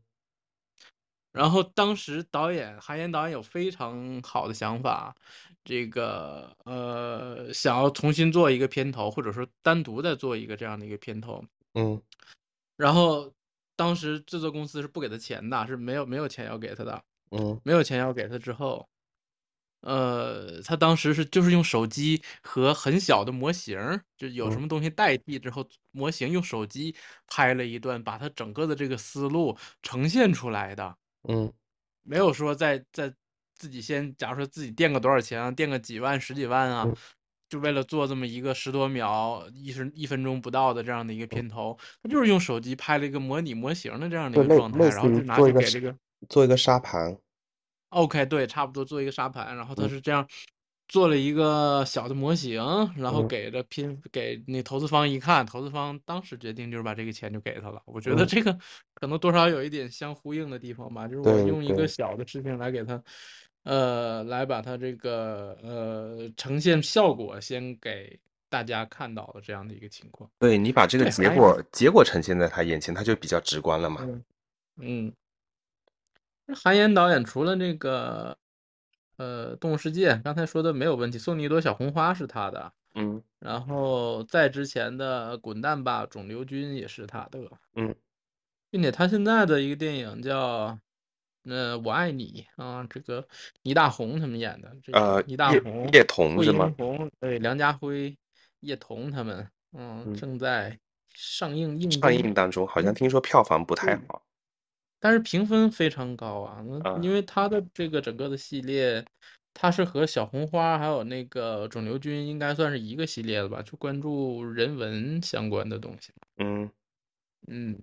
Speaker 5: 然后当时导演韩延导演有非常好的想法，这个呃想要重新做一个片头，或者说单独再做一个这样的一个片头。
Speaker 6: 嗯，
Speaker 5: 然后当时制作公司是不给他钱的，是没有没有钱要给他的。
Speaker 6: 嗯，
Speaker 5: 没有钱要给他之后，呃，他当时是就是用手机和很小的模型，就有什么东西代替之后，模型用手机拍了一段，把他整个的这个思路呈现出来的。
Speaker 6: 嗯，
Speaker 5: 没有说在在自己先，假如说自己垫个多少钱啊，垫个几万、十几万啊，就为了做这么一个十多秒、一十一分钟不到的这样的一个片头，他就是用手机拍了一个模拟模型的这样的一个状态，然后就拿去给这个
Speaker 6: 做一个沙盘。
Speaker 5: OK，对，差不多做一个沙盘，然后他是这样。做了一个小的模型，然后给了拼给那投资方一看，投资方当时决定就是把这个钱就给他了。我觉得这个可能多少有一点相呼应的地方吧，就是我用一个小的事情来给他，呃，来把他这个呃呈现效果先给大家看到的这样的一个情况。
Speaker 6: 对你把这个结果结果呈现在他眼前，他就比较直观了嘛。
Speaker 5: 嗯，韩延导演除了那个。呃，动物世界刚才说的没有问题，送你一朵小红花是他的，
Speaker 6: 嗯，
Speaker 5: 然后再之前的滚蛋吧肿瘤君也是他的，
Speaker 6: 嗯，
Speaker 5: 并且他现在的一个电影叫，呃，我爱你啊，这个倪大红他们演的，这个倪大红、
Speaker 6: 叶童是吗？
Speaker 5: 对，梁家辉叶童他们，嗯，
Speaker 6: 嗯。
Speaker 5: 正在上映映
Speaker 6: 上映当中好像。
Speaker 5: 嗯
Speaker 6: 听说票房不太好。
Speaker 5: 但是评分非常高啊，那
Speaker 6: 啊
Speaker 5: 因为它的这个整个的系列，它是和小红花还有那个肿瘤君应该算是一个系列的吧，就关注人文相关的东西。
Speaker 6: 嗯，
Speaker 5: 嗯，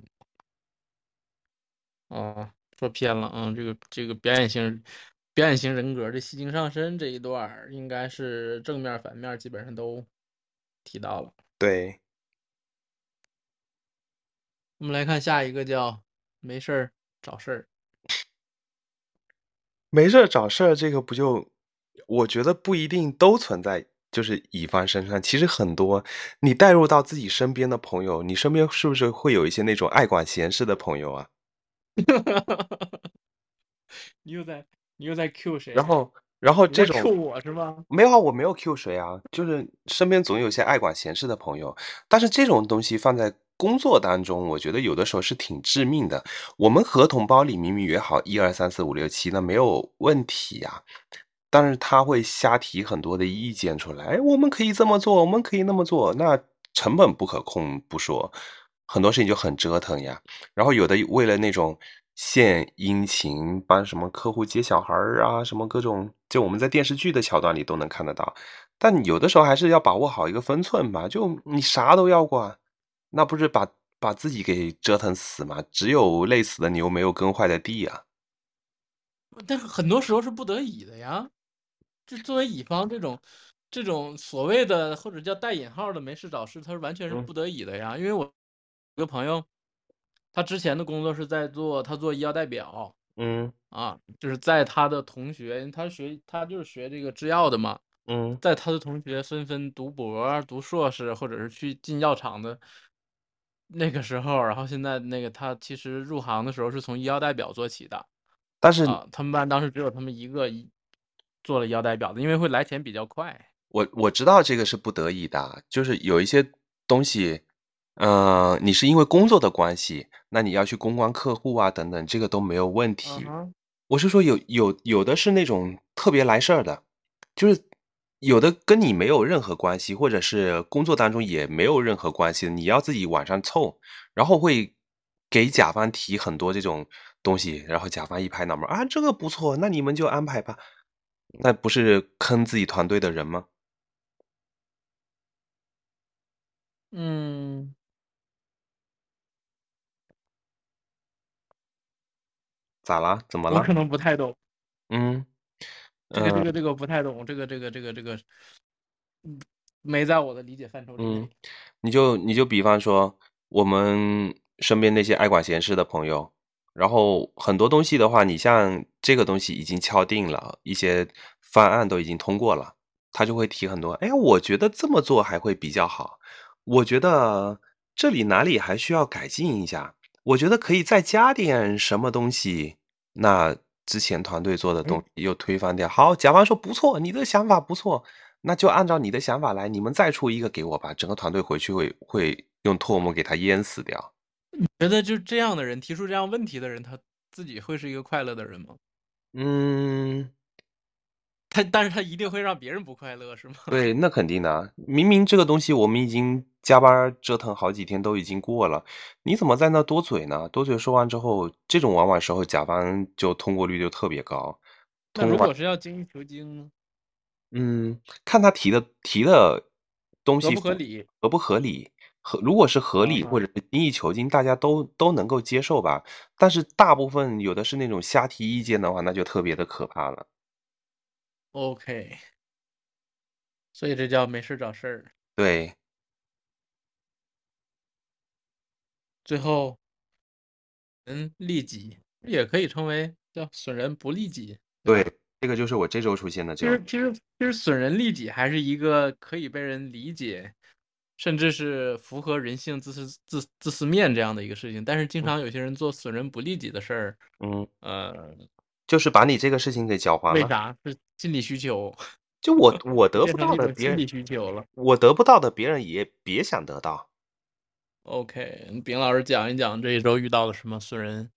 Speaker 5: 哦，说偏了啊，这个这个表演型表演型人格的戏精上身这一段，应该是正面反面基本上都提到了。
Speaker 6: 对，
Speaker 5: 我们来看下一个叫没事儿找事儿。
Speaker 6: 没事儿找事儿，这个不就，我觉得不一定都存在，就是乙方身上。其实很多，你带入到自己身边的朋友，你身边是不是会有一些那种爱管闲事的朋友啊？
Speaker 5: 你又在你又在 Q 谁？
Speaker 6: 然后，然后这种 Q
Speaker 5: 我是吗？
Speaker 6: 没有啊，我没有 Q 谁啊，就是身边总有一些爱管闲事的朋友，但是这种东西放在工作当中，我觉得有的时候是挺致命的。我们合同包里明明约好一二三四五六七，那没有问题呀、但是他会瞎提很多的意见出来，哎，我们可以这么做，我们可以那么做，那成本不可控不说，很多事情就很折腾呀。然后有的为了那种献殷勤，帮什么客户接小孩儿啊，什么各种，就我们在电视剧的桥段里都能看得到。但有的时候还是要把握好一个分寸吧，就你啥都要管，那不是把把自己给折腾死吗？只有累死的牛，没有耕坏的地啊。
Speaker 5: 但是很多时候是不得已的呀。就作为乙方这种这种所谓的或者叫带引号的没事找事，他是完全是
Speaker 6: 嗯
Speaker 5: 不得已的呀。因为我有个朋友，他之前的工作是在做他做医药代表
Speaker 6: 嗯
Speaker 5: 啊，就是在他的同学，他学他就是学这个制药的嘛，
Speaker 6: 嗯
Speaker 5: 在他的同学纷纷读博、读硕士，或者是去进药厂的那个时候，然后现在那个他其实入行的时候是从医药代表做起的
Speaker 6: 但是
Speaker 5: 啊，他们班当时只有他们一个一做了医药代表的，因为会来钱比较快。
Speaker 6: 我我知道这个是不得已的，就是有一些东西，呃，你是因为工作的关系，那你要去公关客户啊等等，这个都没有问题。我是说有有有的是那种特别来事儿的，就是有的跟你没有任何关系，或者是工作当中也没有任何关系，你要自己往上凑，然后会给甲方提很多这种东西，然后甲方一拍脑门儿啊，这个不错，那你们就安排吧，那不是坑自己团队的人吗？
Speaker 5: 嗯，
Speaker 6: 咋啦？怎么了？
Speaker 5: 我可能不太懂
Speaker 6: 嗯，
Speaker 5: 这个这
Speaker 6: 呃
Speaker 5: 个这个不太懂，这个这个这个这个，嗯，没在我的理解范畴里
Speaker 6: 嗯。，你就你就比方说我们身边那些爱管闲事的朋友，然后很多东西的话，你像这个东西已经敲定了，一些方案都已经通过了，他就会提很多，哎呀，我觉得这么做还会比较好，我觉得这里哪里还需要改进一下，我觉得可以再加点什么东西，那之前团队做的东西又推翻掉，好，甲方说不错，你的想法不错。那就按照你的想法来，你们再出一个给我吧，整个团队回去会会用唾沫给他淹死掉。
Speaker 5: 你觉得就这样的人提出这样问题的人，他自己会是一个快乐的人吗？
Speaker 6: 嗯，
Speaker 5: 他但是他一定会让别人不快乐，是吗？
Speaker 6: 对，那肯定的啊。明明这个东西我们已经加班折腾好几天都已经过了，你怎么在那多嘴呢？多嘴说完之后，这种往往时候甲方就通过率就特别高。
Speaker 5: 那如果是要精益求精呢？
Speaker 6: 嗯，看他提的提的东西
Speaker 5: 合不合理？
Speaker 6: 合不合理？合如果是合理
Speaker 5: 嗯
Speaker 6: 或者是精益求精，大家都都能够接受吧。但是大部分有的是那种瞎提意见的话，那就特别的可怕了。
Speaker 5: OK，所以这叫没事找事儿。
Speaker 6: 对，
Speaker 5: 最后，嗯，利己也可以称为叫损人不利己。
Speaker 6: 对，这个就是我这周出现的
Speaker 5: 其。实其实其实损人利己还是一个可以被人理解，甚至是符合人性自私自自私面这样的一个事情。但是经常有些人做损人不利己的事儿，
Speaker 6: 嗯，
Speaker 5: 呃，
Speaker 6: 就是把你这个事情给搅黄了。
Speaker 5: 为啥是心理需求？
Speaker 6: 就我 我得不到的别人，
Speaker 5: 需求了。
Speaker 6: 我得不到的别人也别想得到。
Speaker 5: OK，丙老师讲一讲这一周遇到了什么损人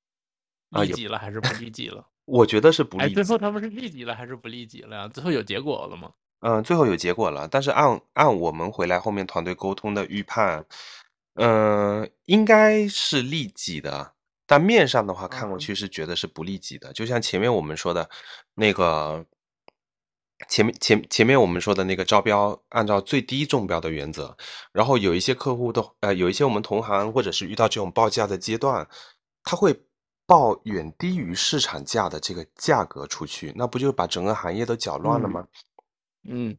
Speaker 5: 利己了还是不利己了？
Speaker 6: 我觉得是不
Speaker 5: 哎，
Speaker 6: 利己。
Speaker 5: 最后他们是利己了还是不利己了呀？最后有结果了吗？
Speaker 6: 嗯，最后有结果了，但是按按我们回来后面团队沟通的预判，嗯，应该是利己的，但面上的话看过去是觉得是不利己的。就像前面我们说的，那个前面前前面我们说的那个招标，按照最低中标的原则，然后有一些客户的呃，有一些我们同行或者是遇到这种报价的阶段，他会报远低于市场价的这个价格出去，那不就把整个行业都搅乱了吗？
Speaker 5: 嗯，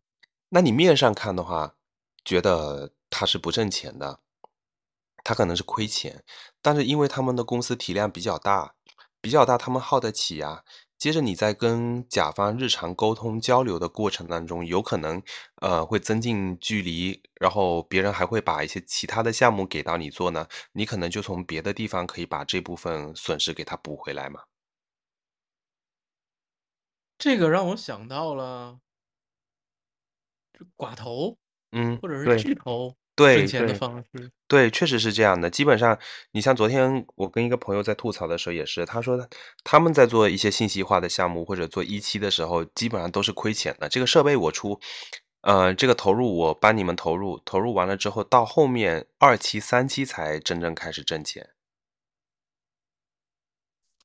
Speaker 6: 那你面上看的话，觉得他是不挣钱的，他可能是亏钱，但是因为他们的公司体量比较大，比较大，他们耗得起呀。接着你在跟甲方日常沟通交流的过程当中，有可能呃会增进距离，然后别人还会把一些其他的项目给到你做呢，你可能就从别的地方可以把这部分损失给他补回来嘛。
Speaker 5: 这个让我想到了。寡头，
Speaker 6: 嗯，
Speaker 5: 或者是
Speaker 6: 对
Speaker 5: 巨头
Speaker 6: 对
Speaker 5: 挣钱的
Speaker 6: 对
Speaker 5: 方式。
Speaker 6: 对，确实是这样的。基本上，你像昨天我跟一个朋友在吐槽的时候也是，他说他们在做一些信息化的项目或者做一期的时候，基本上都是亏钱的。这个设备我出，呃，这个投入我帮你们投入，投入完了之后，到后面二期、三期才真正开始挣钱。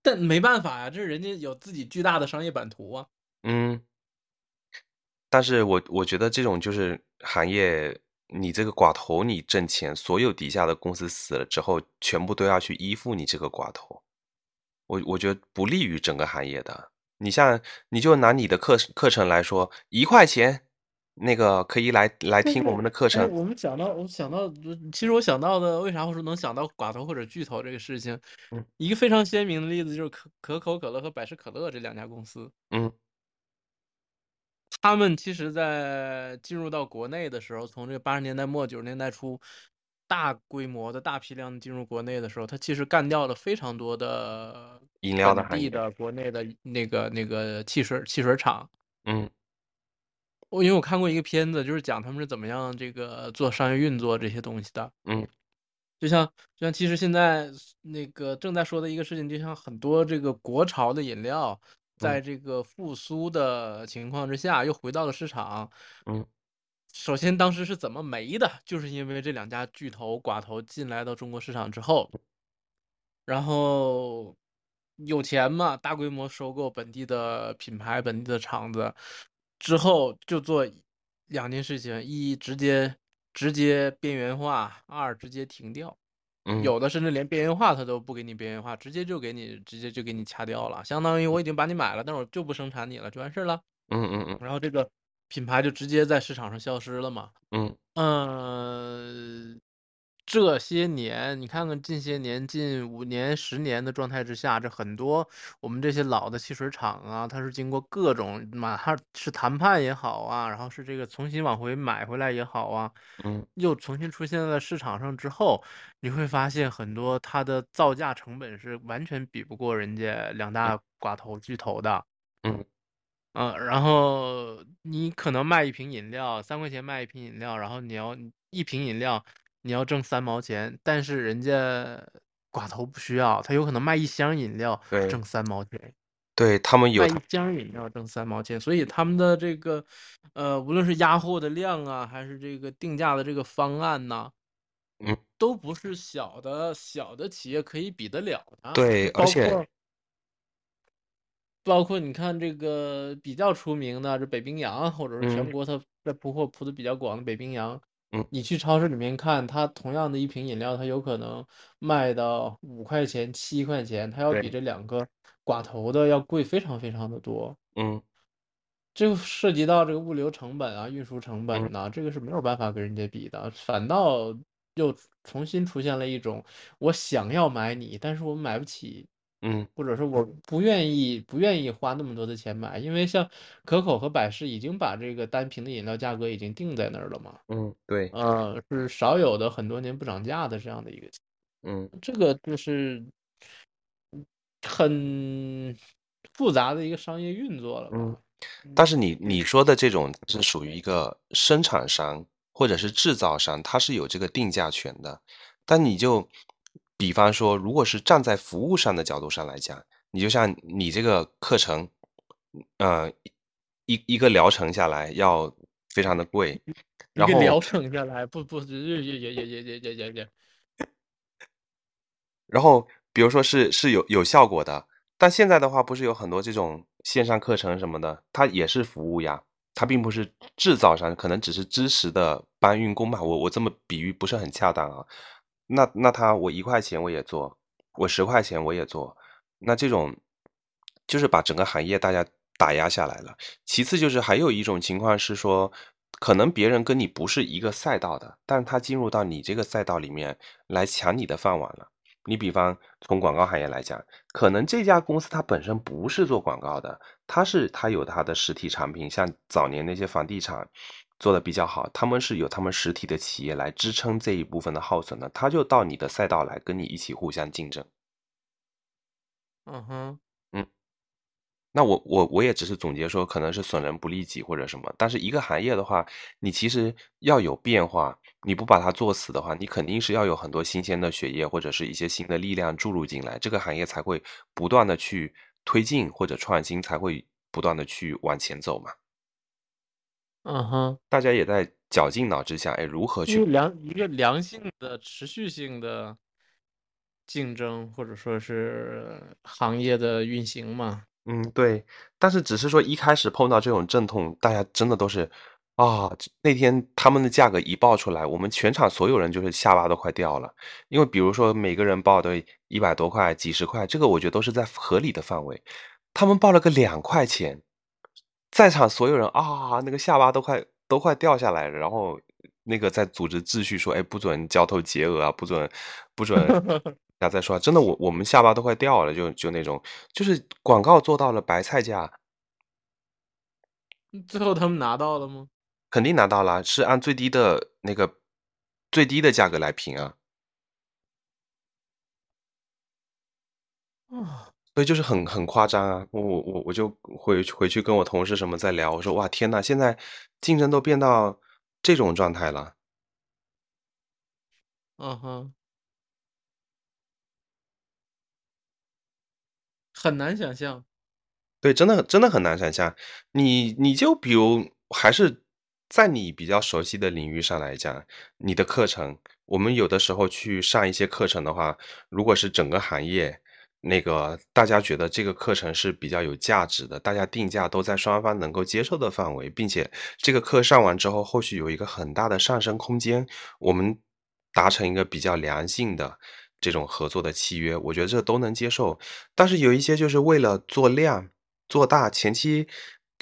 Speaker 5: 但没办法呀，这是人家有自己巨大的商业版图啊。
Speaker 6: 嗯，但是我我觉得这种就是行业，你这个寡头你挣钱，所有底下的公司死了之后，全部都要去依附你这个寡头，我我觉得不利于整个行业的。你像你就拿你的课课程来说，一块钱，那个可以来来听我们的课
Speaker 5: 哎，
Speaker 6: 程，
Speaker 5: 我们想到，我想到，其实我想到的，为啥我说能想到寡头或者巨头这个事情？
Speaker 6: 嗯
Speaker 5: 一个非常鲜明的例子就是可可口可乐和百事可乐这两家公司，
Speaker 6: 嗯
Speaker 5: 他们其实在进入到国内的时候，从这个八十年代末九十年代初，大规模的大批量的进入国内的时候，它其实干掉了非常多的
Speaker 6: 饮料的
Speaker 5: 地的国内的那个那个汽水汽水厂。
Speaker 6: 嗯
Speaker 5: 我因为我看过一个片子，就是讲他们是怎么样这个做商业运作这些东西的。
Speaker 6: 嗯
Speaker 5: 就像就像其实现在那个正在说的一个事情，就像很多这个国潮的饮料，在
Speaker 6: 嗯
Speaker 5: 这个复苏的情况之下，又回到了市场。
Speaker 6: 嗯
Speaker 5: 首先，当时是怎么没的？就是因为这两家巨头寡头进来到中国市场之后，然后有钱嘛，大规模收购本地的品牌、本地的厂子，之后就做两件事情：一直接直接边缘化，二直接停掉。
Speaker 6: 嗯
Speaker 5: 有的甚至连边缘化它都不给你边缘化，直接就给你直接就给你掐掉了，相当于我已经把你买了，但是我就不生产你了，就完事儿了。
Speaker 6: 嗯嗯嗯
Speaker 5: 然后这个品牌就直接在市场上消失了嘛。
Speaker 6: 嗯
Speaker 5: 嗯，这些年你看看近些年、近五年、十年的状态之下，这很多我们这些老的汽水厂啊，它是经过各种哪怕是谈判也好啊，然后是这个重新往回买回来也好啊，
Speaker 6: 嗯。
Speaker 5: 又重新出现在市场上之后，你会发现很多它的造价成本是完全比不过人家两大寡头巨头的。
Speaker 6: 嗯。
Speaker 5: 嗯，然后你可能卖一瓶饮料三块钱卖一瓶饮料，然后你要一瓶饮料你要挣三毛钱，但是人家寡头不需要，他有可能卖一箱饮料挣三毛钱，
Speaker 6: 对他们有
Speaker 5: 卖一箱饮料挣三毛钱，所以他们的这个呃，无论是压货的量啊，还是这个定价的这个方案呐、
Speaker 6: 嗯。
Speaker 5: 都不是小的小的企业可以比得了的。
Speaker 6: 对，
Speaker 5: 包
Speaker 6: 而且
Speaker 5: 括包括你看这个比较出名的这北冰洋，或者是全
Speaker 6: 嗯。
Speaker 5: 国它在铺货铺的比较广的北冰洋，
Speaker 6: 嗯。
Speaker 5: 你去超市里面看，它同样的一瓶饮料，它有可能卖到五块钱、七块钱，它要比
Speaker 6: 对。
Speaker 5: 这两个寡头的要贵非常非常的多。
Speaker 6: 嗯。
Speaker 5: 这个涉及到这个物流成本啊、运输成本
Speaker 6: 嗯。
Speaker 5: 呐、这个是没有办法跟人家比的，反倒又重新出现了一种我想要买你，但是我买不起，
Speaker 6: 嗯
Speaker 5: 或者是我不愿意不愿意花那么多的钱买，因为像可口和百事已经把这个单瓶的饮料价格已经定在那儿了嘛，
Speaker 6: 嗯对
Speaker 5: 呃，是少有的很多年不涨价的这样的一个，
Speaker 6: 嗯
Speaker 5: 这个就是很复杂的一个商业运作了吧。
Speaker 6: 嗯。但是你你说的这种是属于一个生产商或者是制造商，它是有这个定价权的。但你就比方说，如果是站在服务上的角度上来讲，你就像你这个课程，呃，一一个疗程下来要非常的贵。
Speaker 5: 一
Speaker 6: 然后
Speaker 5: 个疗程下来，不不也也也也也也也也也，
Speaker 6: 然后比如说是是有有效果的，但现在的话不是有很多这种线上课程什么的，它也是服务呀，它并不是制造商，可能只是知识的搬运工吧。我我这么比喻不是很恰当啊。那那他我一块钱我也做，我十块钱我也做，那这种就是把整个行业大家打压下来了。其次就是还有一种情况是说，可能别人跟你不是一个赛道的，但他进入到你这个赛道里面来抢你的饭碗了。你比方从广告行业来讲，可能这家公司它本身不是做广告的，它是它有它的实体产品，像早年那些房地产做的比较好，他们是有他们实体的企业来支撑这一部分的耗损的，他就到你的赛道来跟你一起互相竞争。
Speaker 5: 嗯哼，嗯
Speaker 6: 那我我我也只是总结说，可能是损人不利己或者什么，但是一个行业的话，你其实要有变化，你不把它做死的话，你肯定是要有很多新鲜的血液或者是一些新的力量注入进来，这个行业才会不断的去推进或者创新，才会不断的去往前走嘛。
Speaker 5: 嗯哼，
Speaker 6: 大家也在绞尽脑汁想，哎，如何去
Speaker 5: 良一个良性的、持续性的竞争，或者说是行业的运行嘛。
Speaker 6: 嗯，对，但是只是说一开始碰到这种阵痛，大家真的都是啊，这那天他们的价格一报出来，我们全场所有人就是下巴都快掉了，因为比如说每个人报的一百多块、几十块，这个我觉得都是在合理的范围，他们报了个两块钱，在场所有人啊，那个下巴都快都快掉下来了，然后那个在组织秩序说，哎，不准交头接额啊，不准不准。那再说，真的，我我们下巴都快掉了，就就那种，就是广告做到了白菜价，
Speaker 5: 最后他们拿到了吗？
Speaker 6: 肯定拿到了，是按最低的那个最低的价格来评啊，
Speaker 5: 啊，
Speaker 6: 所以就是很很夸张啊。我我我我就回回去跟我同事什么在聊，我说哇天呐，现在竞争都变到这种状态了。
Speaker 5: 嗯哼，很难想象。
Speaker 6: 对，真的真的很难想象。你你就比如还是在你比较熟悉的领域上来讲，你的课程，我们有的时候去上一些课程的话，如果是整个行业那个大家觉得这个课程是比较有价值的，大家定价都在双方能够接受的范围，并且这个课上完之后，后续有一个很大的上升空间，我们达成一个比较良性的这种合作的契约，我觉得这都能接受。但是有一些就是为了做量。做大前期，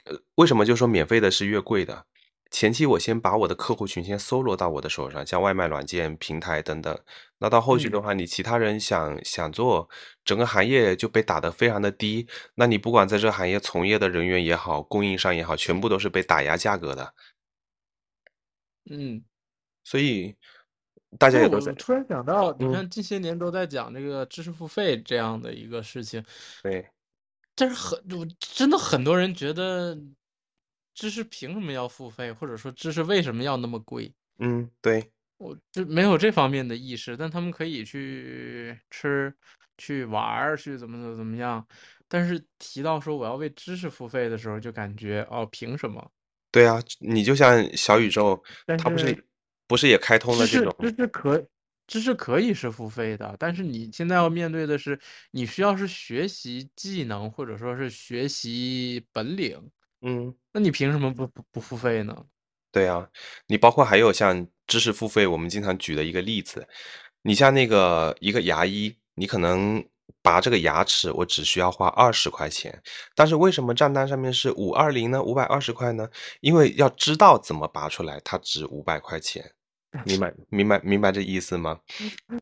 Speaker 6: 呃，为什么就说免费的是越贵的？前期我先把我的客户群先搜罗到我的手上，像外卖软件平台等等。那到后续的话，你其他人想想做，整个行业就被打得非常的低。那你不管在这个行业从业的人员也好，供应商也好，全部都是被打压价格的。
Speaker 5: 嗯，
Speaker 6: 所以大家也都在
Speaker 5: 我突然想到，你
Speaker 6: 嗯
Speaker 5: 看近些年都在讲这个知识付费这样的一个事情，
Speaker 6: 对，
Speaker 5: 但是很我真的很多人觉得知识凭什么要付费，或者说知识为什么要那么贵？
Speaker 6: 嗯，对，
Speaker 5: 我就没有这方面的意识，但他们可以去吃、去玩儿、去怎么怎么怎么样。但是提到说我要为知识付费的时候，就感觉哦，凭什么？
Speaker 6: 对啊，你就像小宇宙，
Speaker 5: 但
Speaker 6: 它不是
Speaker 5: 是
Speaker 6: 不是也开通了这种，
Speaker 5: 知识可知识可以是付费的，但是你现在要面对的是，你需要是学习技能或者说是学习本领，
Speaker 6: 嗯。
Speaker 5: 那你凭什么不不不付费呢？
Speaker 6: 对啊，你包括还有像知识付费，我们经常举的一个例子，你像那个一个牙医，你可能拔这个牙齿，我只需要花二十块钱，但是为什么账单上面是五二零呢？五百二十块呢？因为要知道怎么拔出来，它值五百块钱，明白明白明白这意思吗？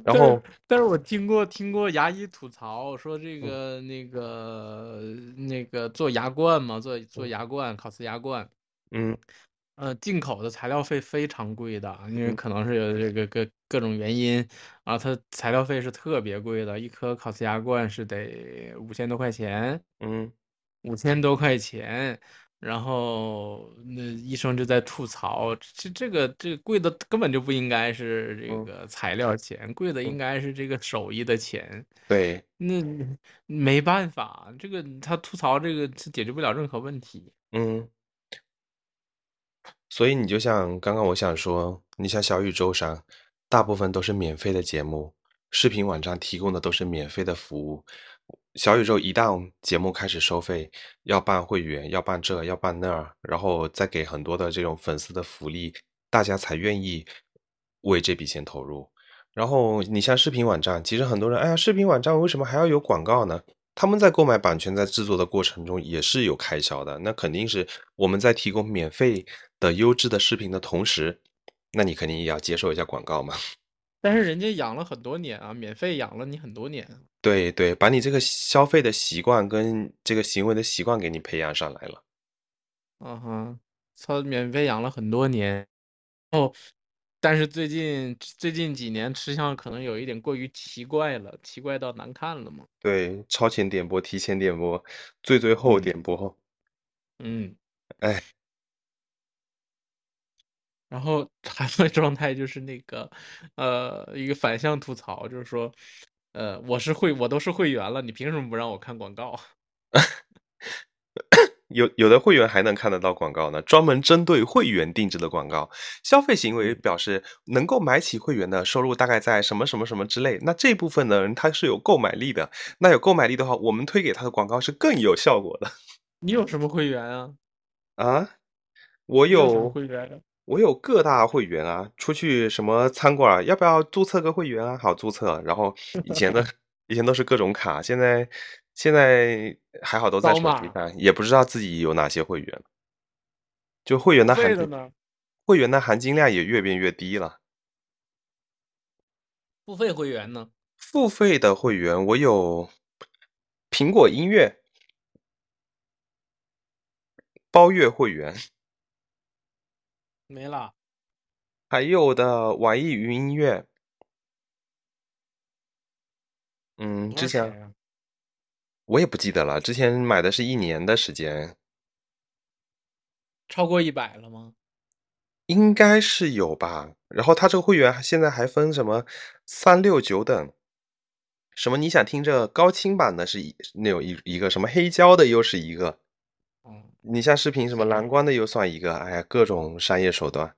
Speaker 6: 然后
Speaker 5: 但是我听过听过牙医吐槽说这
Speaker 6: 嗯。
Speaker 5: 个那个那个做牙冠嘛，做做牙冠烤瓷牙冠，
Speaker 6: 嗯。
Speaker 5: 呃，进口的材料费非常贵的，因为
Speaker 6: 嗯。
Speaker 5: 可能是有这个各各种原因啊，它材料费是特别贵的，一颗烤瓷牙冠是得五千多块钱，
Speaker 6: 嗯。
Speaker 5: 五千多块钱，然后那医生就在吐槽，这这个这个贵的根本就不应该是这
Speaker 6: 嗯
Speaker 5: 个材料钱，贵的应该是这个手艺的钱。
Speaker 6: 对，
Speaker 5: 那没办法，这个他吐槽这个是解决不了任何问题。
Speaker 6: 嗯。所以你就像刚刚我想说，你像小宇宙上，大部分都是免费的节目，视频网站提供的都是免费的服务。小宇宙一旦节目开始收费，要办会员，要办这，要办那儿，然后再给很多的这种粉丝的福利，大家才愿意为这笔钱投入。然后你像视频网站，其实很多人，哎呀，视频网站为什么还要有广告呢？他们在购买版权、在制作的过程中也是有开销的，那肯定是我们在提供免费的优质的视频的同时，那你肯定也要接受一下广告嘛。
Speaker 5: 但是人家养了很多年啊，免费养了你很多年。
Speaker 6: 对对，把你这个消费的习惯跟这个行为的习惯给你培养上来了。
Speaker 5: 嗯哼，操，免费养了很多年，哦，但是最近最近几年吃相可能有一点过于奇怪了，奇怪到难看了嘛。
Speaker 6: 对，超前点播、提前点播、最最后点播，
Speaker 5: 嗯，
Speaker 6: 哎，
Speaker 5: 然后 还有状态就是那个，呃，一个反向吐槽，就是说，呃，我是会，我都是会员了，你凭什么不让我看广告？
Speaker 6: 有有的会员还能看得到广告呢，专门针对会员定制的广告。消费行为表示能够买起会员的收入大概在什么什么什么之类。那这部分的人他是有购买力的，那有购买力的话，我们推给他的广告是更有效果的。
Speaker 5: 你有什么会员啊？
Speaker 6: 啊，我
Speaker 5: 你有什么会员啊？
Speaker 6: 我有各大会员啊，出去什么餐馆要不要注册个会员啊？好注册。然后以前的 以前都是各种卡，现在现在还好都在手机上，也不知道自己有哪些会员。就会员的含金
Speaker 5: 付费的呢？
Speaker 6: 会员的含金量也越变越低了。
Speaker 5: 付费会员呢？
Speaker 6: 付费的会员我有苹果音乐包月会员，
Speaker 5: 没了。
Speaker 6: 还有的网易云音乐。嗯，之前？我也不记得了，之前买的是一年的时间，
Speaker 5: 超过一百了吗？
Speaker 6: 应该是有吧。然后他这个会员现在还分什么三六九等，什么你想听这高清版的是一那有一一个，什么黑胶的又是一个，
Speaker 5: 嗯，
Speaker 6: 你像视频什么蓝光的又算一个，哎呀，各种商业手段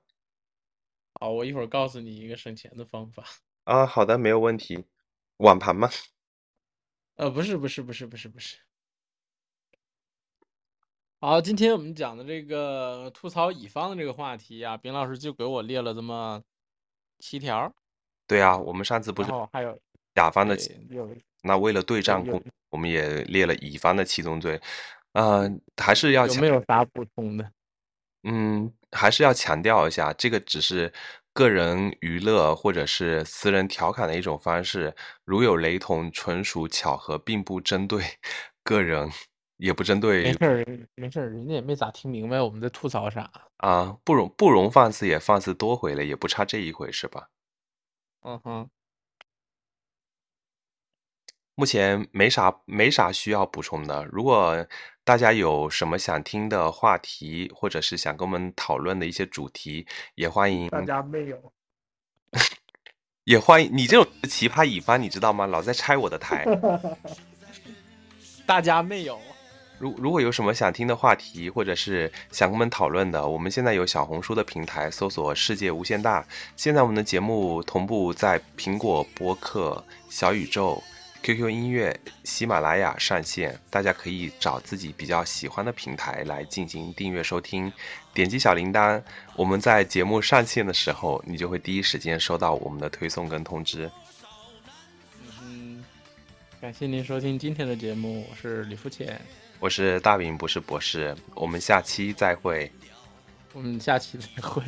Speaker 5: 好，我一会儿告诉你一个省钱的方法。
Speaker 6: 啊。好的，没有问题。网盘吗？
Speaker 5: 呃，不是，不是，不是，不是，不是。好，今天我们讲的这个吐槽乙方的这个话题啊，丙老师就给我列了这么七条，
Speaker 6: 对啊，我们上次不是
Speaker 5: 还有
Speaker 6: 甲方的那为了对仗
Speaker 5: 有
Speaker 6: 公，我们也列了乙方的七宗罪。嗯、还是要
Speaker 5: 有
Speaker 6: 强
Speaker 5: 没有啥补充的？
Speaker 6: 嗯，还是要强调一下，这个只是个人娱乐或者是私人调侃的一种方式，如有雷同，纯属巧合，并不针对 个人，也不针对没
Speaker 5: 事儿，没事儿，人家也没咋听明白我们在吐槽啥。
Speaker 6: 啊，不容不容放肆也放肆多回了，也不差这一回，是吧？
Speaker 5: 嗯哼，
Speaker 6: 目前没啥没啥需要补充的。如果大家有什么想听的话题，或者是想跟我们讨论的一些主题，也欢迎
Speaker 5: 大家没有。
Speaker 6: 也欢迎你这种奇葩乙方，你知道吗？老在拆我的台。
Speaker 5: 大家没有。
Speaker 6: 如如果有什么想听的话题，或者是想跟我们讨论的，我们现在有小红书的平台，搜索“世界无限大”。现在我们的节目同步在苹果播客、小宇宙、QQ 音乐、喜马拉雅上线，大家可以找自己比较喜欢的平台来进行订阅收听，点击小铃铛，我们在节目上线的时候，你就会第一时间收到我们的推送跟通知。
Speaker 5: 嗯，感谢您收听今天的节目，我是李富浅，
Speaker 6: 我是大饼，不是博士，我们下期再会。
Speaker 5: 我们下期再会。